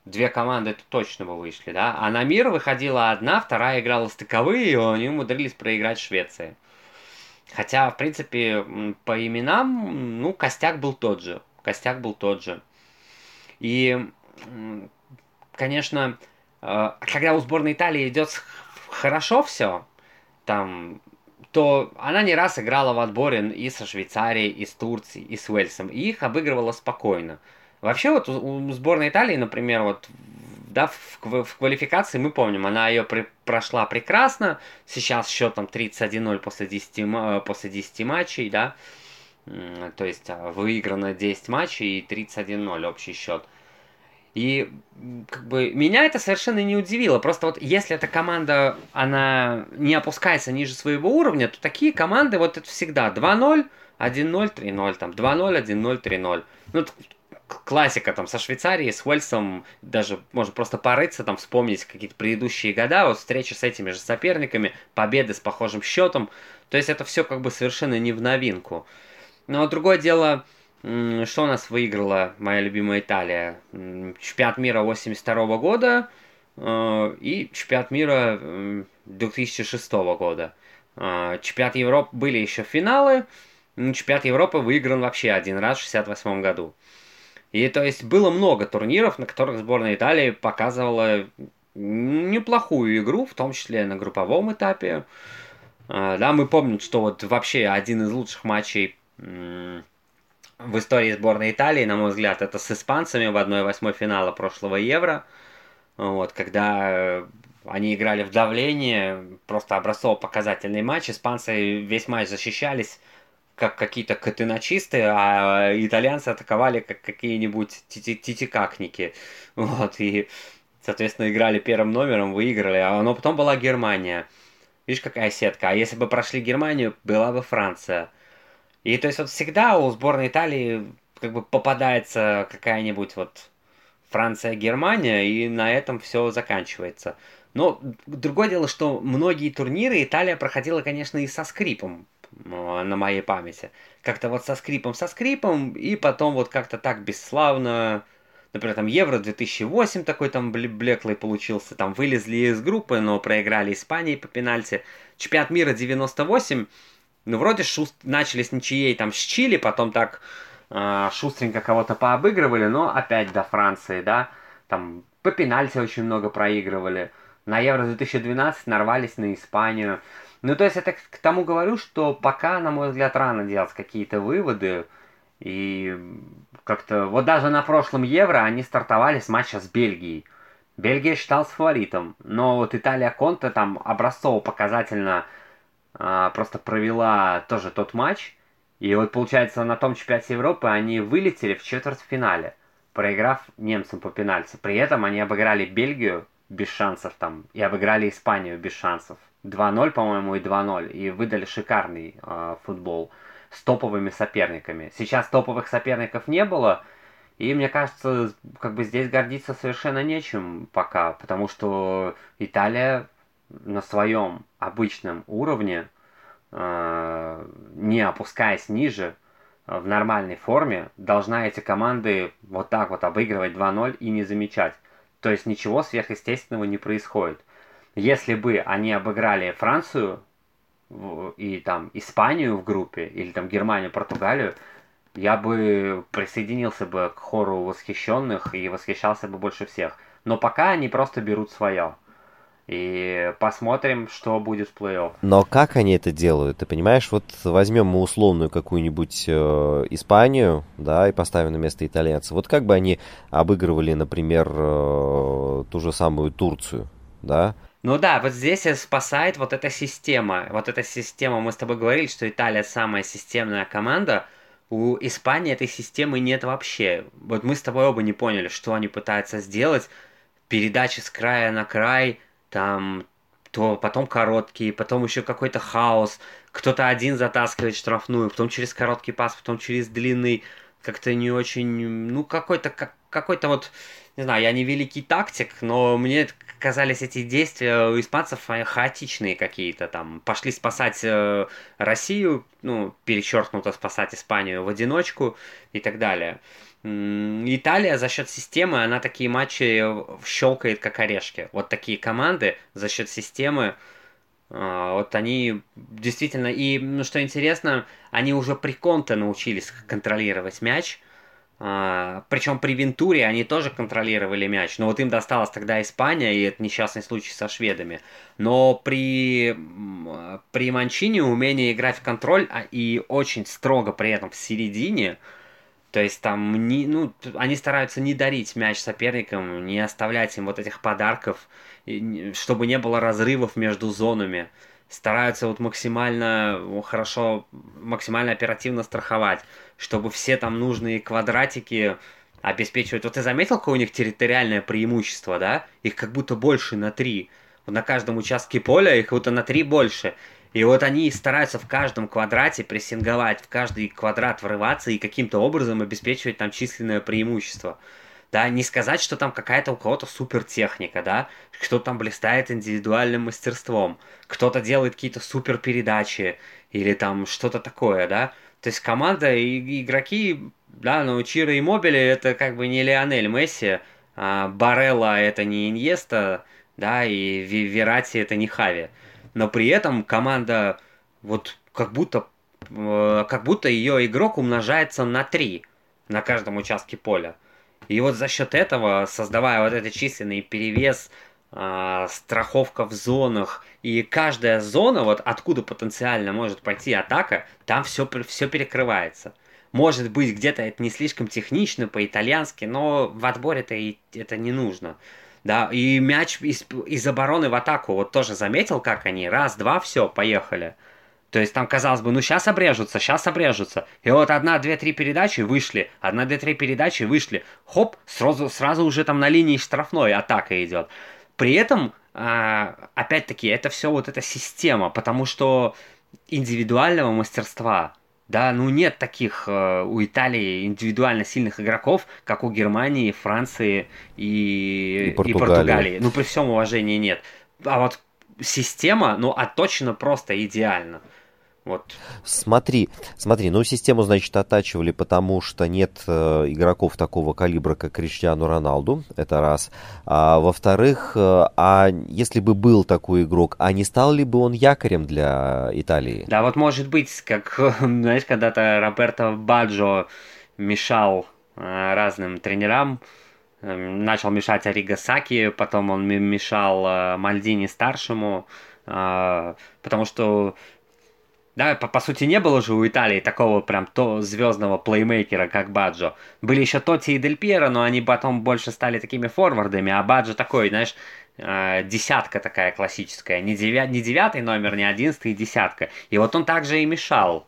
две команды это точно бы вышли, да. А на мир выходила одна, вторая играла стыковые, и они умудрились проиграть Швеции. Хотя, в принципе, по именам, ну, костяк был тот же. Костяк был тот же. И, конечно, э, когда у сборной Италии идет хорошо все, там, то она не раз играла в отборе и со Швейцарией, и с Турцией, и с Уэльсом, и их обыгрывала спокойно. Вообще вот у, сборной Италии, например, вот да, в, в квалификации мы помним, она ее при, прошла прекрасно. Сейчас счетом 31-0 после 10, после 10 матчей, да. То есть а, выиграно 10 матчей и 31-0 общий счет. И как бы меня это совершенно не удивило. Просто вот если эта команда, она не опускается ниже своего уровня, то такие команды вот это всегда 2-0, 1-0, 3-0, там 2-0, 1-0, 3-0. Ну, классика там со Швейцарией, с Уэльсом, даже можно просто порыться, там вспомнить какие-то предыдущие года, вот встречи с этими же соперниками, победы с похожим счетом. То есть это все как бы совершенно не в новинку. Но другое дело, что у нас выиграла моя любимая Италия? Чемпионат мира 82 года э, и чемпионат мира 2006 года. Э, чемпионат Европы были еще финалы, чемпионат Европы выигран вообще один раз в 68 году. И то есть было много турниров, на которых сборная Италии показывала неплохую игру, в том числе на групповом этапе. А, да, мы помним, что вот вообще один из лучших матчей в истории сборной Италии, на мой взгляд, это с испанцами в 1-8 финала прошлого Евро. Вот, когда они играли в давление, просто образцово-показательный матч. Испанцы весь матч защищались как какие-то катыначисты, а итальянцы атаковали как какие-нибудь титикакники. Вот, и, соответственно, играли первым номером, выиграли, а но потом была Германия. Видишь, какая сетка. А если бы прошли Германию, была бы Франция. И то есть вот всегда у сборной Италии как бы попадается какая-нибудь вот Франция-Германия, и на этом все заканчивается. Но другое дело, что многие турниры Италия проходила, конечно, и со скрипом на моей памяти. Как-то вот со скрипом, со скрипом, и потом вот как-то так бесславно, например, там Евро 2008 такой там блеклый получился, там вылезли из группы, но проиграли Испании по пенальти. Чемпионат мира 98, ну вроде шуст... начали с ничьей там с Чили, потом так э, шустренько кого-то пообыгрывали, но опять до Франции, да, там по пенальти очень много проигрывали. На Евро 2012 нарвались на Испанию. Ну, то есть это к тому говорю, что пока, на мой взгляд, рано делать какие-то выводы. И как-то... Вот даже на прошлом Евро они стартовали с матча с Бельгией. Бельгия считалась фаворитом. Но вот Италия Конте там образцово-показательно а, просто провела тоже тот матч. И вот получается на том чемпионате Европы они вылетели в четвертьфинале, проиграв немцам по пенальти. При этом они обыграли Бельгию без шансов там и обыграли Испанию без шансов. 2-0, по-моему, и 2-0. И выдали шикарный э, футбол с топовыми соперниками. Сейчас топовых соперников не было. И мне кажется, как бы здесь гордиться совершенно нечем пока, потому что Италия на своем обычном уровне, э, не опускаясь ниже, в нормальной форме, должна эти команды вот так вот обыгрывать 2-0 и не замечать. То есть ничего сверхъестественного не происходит если бы они обыграли Францию и там Испанию в группе, или там Германию, Португалию, я бы присоединился бы к хору восхищенных и восхищался бы больше всех. Но пока они просто берут свое. И посмотрим, что будет в плей-офф. Но как они это делают? Ты понимаешь, вот возьмем мы условную какую-нибудь э, Испанию, да, и поставим на место итальянцев. Вот как бы они обыгрывали, например, э, ту же самую Турцию, да? Ну да, вот здесь спасает вот эта система. Вот эта система, мы с тобой говорили, что Италия самая системная команда. У Испании этой системы нет вообще. Вот мы с тобой оба не поняли, что они пытаются сделать. Передачи с края на край, там то потом короткие, потом еще какой-то хаос. Кто-то один затаскивает штрафную, потом через короткий пас, потом через длинный. Как-то не очень, ну какой-то как, какой-то вот, не знаю, я не великий тактик, но мне казались эти действия у испанцев хаотичные какие-то там. Пошли спасать э, Россию, ну, перечеркнуто спасать Испанию в одиночку и так далее. Италия за счет системы, она такие матчи щелкает как орешки. Вот такие команды за счет системы, э, вот они действительно, и ну, что интересно, они уже при Конте научились контролировать мяч, а, причем при Вентуре они тоже контролировали мяч. Но вот им досталась тогда Испания, и это несчастный случай со шведами. Но при, при Манчине умение играть в контроль а, и очень строго при этом в середине. То есть там не, ну, они стараются не дарить мяч соперникам, не оставлять им вот этих подарков, чтобы не было разрывов между зонами стараются вот максимально хорошо, максимально оперативно страховать, чтобы все там нужные квадратики обеспечивать. Вот ты заметил, какое у них территориальное преимущество, да? Их как будто больше на три. На каждом участке поля их вот на три больше. И вот они стараются в каждом квадрате прессинговать, в каждый квадрат врываться и каким-то образом обеспечивать там численное преимущество да, не сказать, что там какая-то у кого-то супер техника, да, кто там блистает индивидуальным мастерством, кто-то делает какие-то супер передачи или там что-то такое, да, то есть команда и игроки, да, ну, Чиро и Мобили это как бы не Лионель Месси, а Барелла это не Иньеста, да, и Верати это не Хави, но при этом команда вот как будто э, как будто ее игрок умножается на 3 на каждом участке поля. И вот за счет этого, создавая вот этот численный перевес, э, страховка в зонах, и каждая зона, вот откуда потенциально может пойти атака, там все, все перекрывается. Может быть, где-то это не слишком технично по-итальянски, но в отборе-то и это не нужно. Да, и мяч из, из обороны в атаку, вот тоже заметил, как они, раз, два, все, поехали. То есть там, казалось бы, ну сейчас обрежутся, сейчас обрежутся. И вот одна, две, три передачи вышли, одна, две, три передачи вышли. Хоп, сразу, сразу уже там на линии штрафной атака идет. При этом, а, опять-таки, это все вот эта система, потому что индивидуального мастерства, да, ну нет таких э, у Италии индивидуально сильных игроков, как у Германии, Франции и, и, Португалии. и Португалии. Ну, при всем уважении нет. А вот система, ну, отточена просто идеально. Вот. Смотри, смотри, ну систему, значит, оттачивали, потому что нет э, игроков такого калибра, как Криштиану Роналду, это раз. А, во-вторых, э, а если бы был такой игрок, а не стал ли бы он якорем для Италии? Да, вот может быть, как, знаешь, когда-то Роберто Баджо мешал э, разным тренерам, э, начал мешать Ариго Саки, потом он мешал э, Мальдини старшему, э, потому что да, по, по сути, не было же у Италии такого прям то звездного плеймейкера, как Баджо. Были еще Тоти и Дель Пьеро, но они потом больше стали такими форвардами, а Баджо такой, знаешь, э, десятка такая классическая. Не, девя... не девятый номер, не одиннадцатый, десятка. И вот он также и мешал.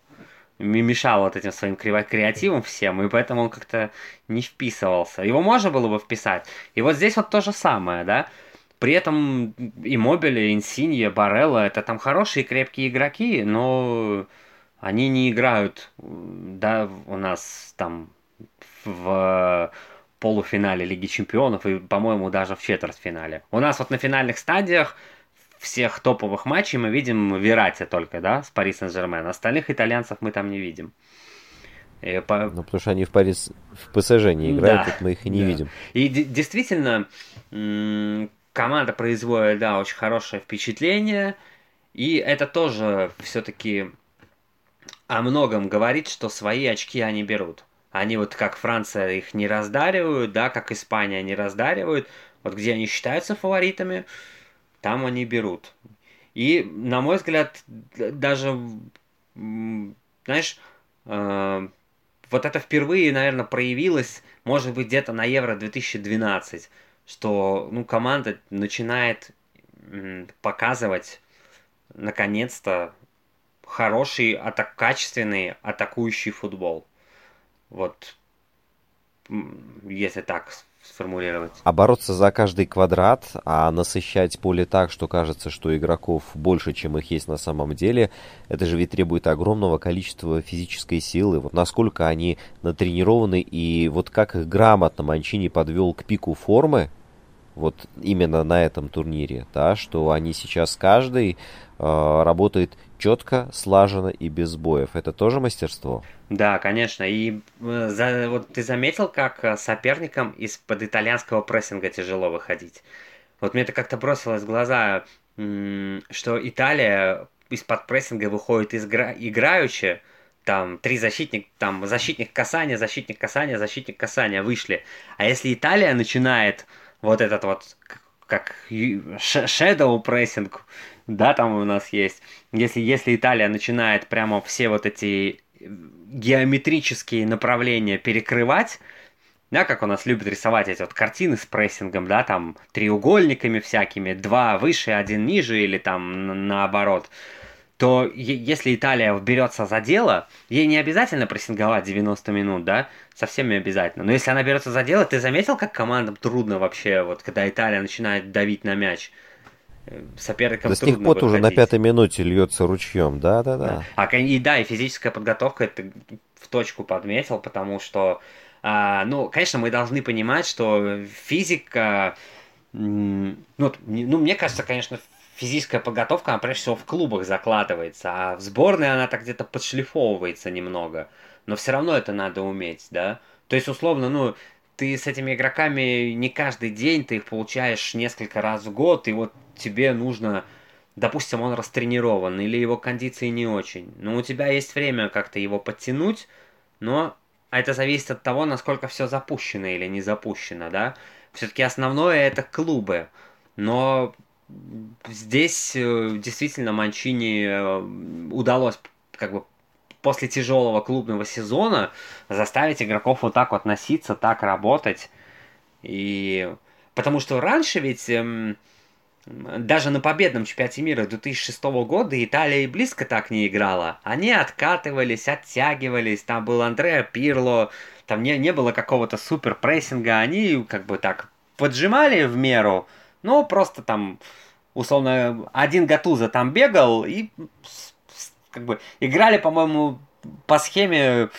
Мешал вот этим своим креативом всем, и поэтому он как-то не вписывался. Его можно было бы вписать. И вот здесь вот то же самое, да. При этом и Мобили, Инсинье, Барелла это там хорошие крепкие игроки, но они не играют, да, у нас там в полуфинале Лиги Чемпионов и, по-моему, даже в четвертьфинале. У нас вот на финальных стадиях всех топовых матчей мы видим Верати только, да, с Пари Сен-Жермен. Остальных итальянцев мы там не видим. И по... Ну, потому что они в Парис, в ПСЖ не играют, да, мы их и не да. видим. И действительно, команда производит, да, очень хорошее впечатление. И это тоже все-таки о многом говорит, что свои очки они берут. Они вот как Франция их не раздаривают, да, как Испания не раздаривают. Вот где они считаются фаворитами, там они берут. И, на мой взгляд, даже, знаешь, э, вот это впервые, наверное, проявилось, может быть, где-то на Евро 2012 что ну, команда начинает показывать наконец-то хороший, атак, качественный атакующий футбол. Вот, если так сформулировать. А бороться за каждый квадрат, а насыщать поле так, что кажется, что игроков больше, чем их есть на самом деле, это же ведь требует огромного количества физической силы. Вот насколько они натренированы и вот как их грамотно Манчини подвел к пику формы, вот именно на этом турнире, да, что они сейчас каждый э, работает четко, слаженно и без боев. Это тоже мастерство? Да, конечно. И э, за, вот ты заметил, как э, соперникам из-под итальянского прессинга тяжело выходить? Вот мне это как-то бросилось в глаза, что Италия из-под прессинга выходит изгра- играючи, там три защитник, там защитник касания, защитник касания, защитник касания вышли. А если Италия начинает вот этот вот как shadow прессинг, да, там у нас есть. Если, если Италия начинает прямо все вот эти геометрические направления перекрывать, да, как у нас любят рисовать эти вот картины с прессингом, да, там треугольниками всякими, два выше, один ниже или там наоборот, то если Италия берется за дело, ей не обязательно прессинговать 90 минут, да, совсем не обязательно. Но если она берется за дело, ты заметил, как командам трудно вообще, вот когда Италия начинает давить на мяч? Э, соперникам да с них пот уже на пятой минуте льется ручьем, да-да-да. Да. А, и да, и физическая подготовка, это в точку подметил, потому что, а, ну, конечно, мы должны понимать, что физика, ну, ну, мне кажется, конечно, физическая подготовка, она прежде всего в клубах закладывается, а в сборной она так где-то подшлифовывается немного. Но все равно это надо уметь, да? То есть, условно, ну, ты с этими игроками не каждый день, ты их получаешь несколько раз в год, и вот тебе нужно, допустим, он растренирован, или его кондиции не очень. Но у тебя есть время как-то его подтянуть, но это зависит от того, насколько все запущено или не запущено, да. Все-таки основное это клубы. Но здесь э, действительно Манчини э, удалось как бы после тяжелого клубного сезона заставить игроков вот так вот носиться, так работать. И потому что раньше ведь эм, даже на победном чемпионате мира 2006 года Италия и близко так не играла. Они откатывались, оттягивались, там был Андреа Пирло, там не, не было какого-то супер прессинга, они как бы так поджимали в меру, но просто там условно один Гатуза там бегал и как бы играли, по-моему, по схеме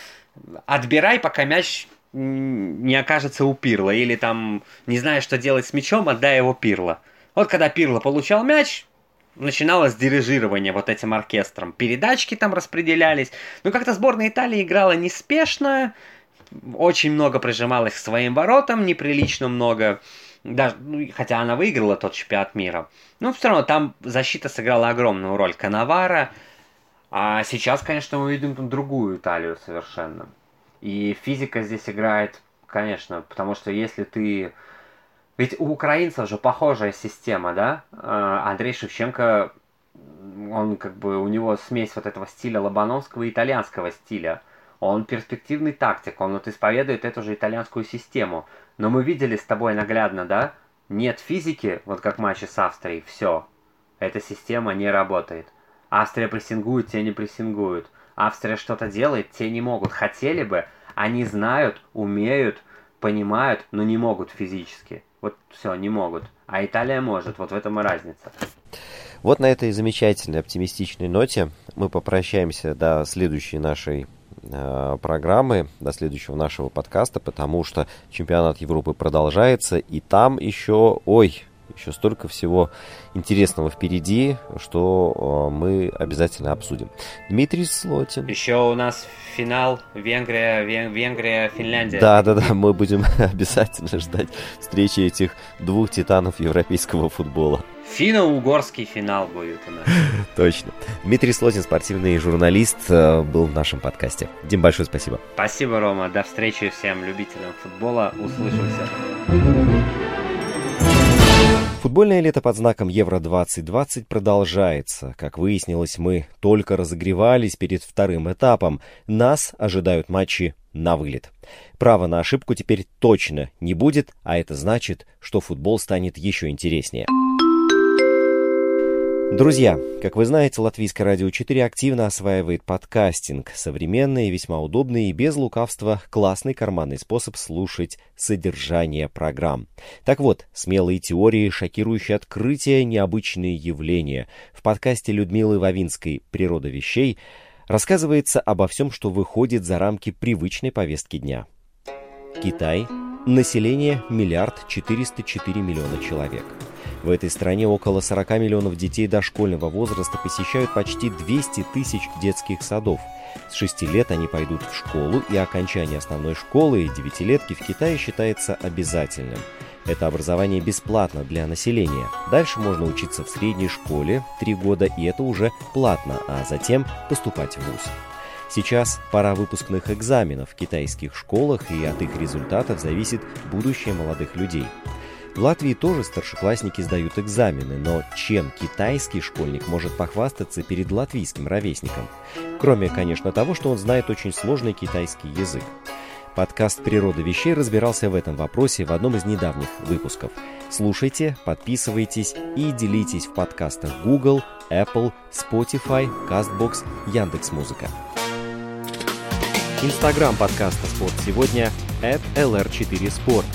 отбирай, пока мяч не окажется у Пирла. Или там, не зная, что делать с мячом, отдай его Пирла. Вот когда Пирло получал мяч, начиналось дирижирование вот этим оркестром. Передачки там распределялись. Ну, как-то сборная Италии играла неспешно, очень много прижималась к своим воротам, неприлично много. Даже, ну, хотя она выиграла тот чемпионат мира. Но все равно там защита сыграла огромную роль. Канавара, а сейчас, конечно, мы видим там другую Италию совершенно. И физика здесь играет, конечно, потому что если ты... Ведь у украинцев же похожая система, да? А, Андрей Шевченко, он как бы, у него смесь вот этого стиля лобановского и итальянского стиля. Он перспективный тактик, он вот исповедует эту же итальянскую систему. Но мы видели с тобой наглядно, да? Нет физики, вот как матче с Австрией, все. Эта система не работает. Австрия прессингует, те не прессингуют. Австрия что-то делает, те не могут. Хотели бы, они знают, умеют, понимают, но не могут физически. Вот все, не могут. А Италия может, вот в этом и разница. Вот на этой замечательной оптимистичной ноте мы попрощаемся до следующей нашей э, программы, до следующего нашего подкаста, потому что чемпионат Европы продолжается, и там еще, ой, еще столько всего интересного впереди, что э, мы обязательно обсудим. Дмитрий Слотин. Еще у нас финал Венгрия, Вен, Венгрия, Финляндия. Да, да, да, мы будем обязательно ждать встречи этих двух титанов европейского футбола. Финно-угорский финал будет у нас. Точно. Дмитрий Слотин, спортивный журналист, э, был в нашем подкасте. Дим, большое спасибо. Спасибо, Рома. До встречи всем любителям футбола. Услышимся. Футбольное лето под знаком Евро-2020 продолжается. Как выяснилось, мы только разогревались перед вторым этапом. Нас ожидают матчи на вылет. Права на ошибку теперь точно не будет, а это значит, что футбол станет еще интереснее. Друзья, как вы знаете, Латвийское радио 4 активно осваивает подкастинг. Современный, весьма удобный и без лукавства классный карманный способ слушать содержание программ. Так вот, смелые теории, шокирующие открытия, необычные явления. В подкасте Людмилы Вавинской «Природа вещей» рассказывается обо всем, что выходит за рамки привычной повестки дня. Китай. Население миллиард четыреста четыре миллиона человек. В этой стране около 40 миллионов детей дошкольного возраста посещают почти 200 тысяч детских садов. С 6 лет они пойдут в школу, и окончание основной школы и девятилетки в Китае считается обязательным. Это образование бесплатно для населения. Дальше можно учиться в средней школе 3 года, и это уже платно, а затем поступать в ВУЗ. Сейчас пора выпускных экзаменов в китайских школах, и от их результатов зависит будущее молодых людей. В Латвии тоже старшеклассники сдают экзамены, но чем китайский школьник может похвастаться перед латвийским ровесником? Кроме, конечно, того, что он знает очень сложный китайский язык. Подкаст «Природа вещей» разбирался в этом вопросе в одном из недавних выпусков. Слушайте, подписывайтесь и делитесь в подкастах Google, Apple, Spotify, CastBox, Яндекс.Музыка. Инстаграм подкаста «Спорт сегодня» at lr4sport –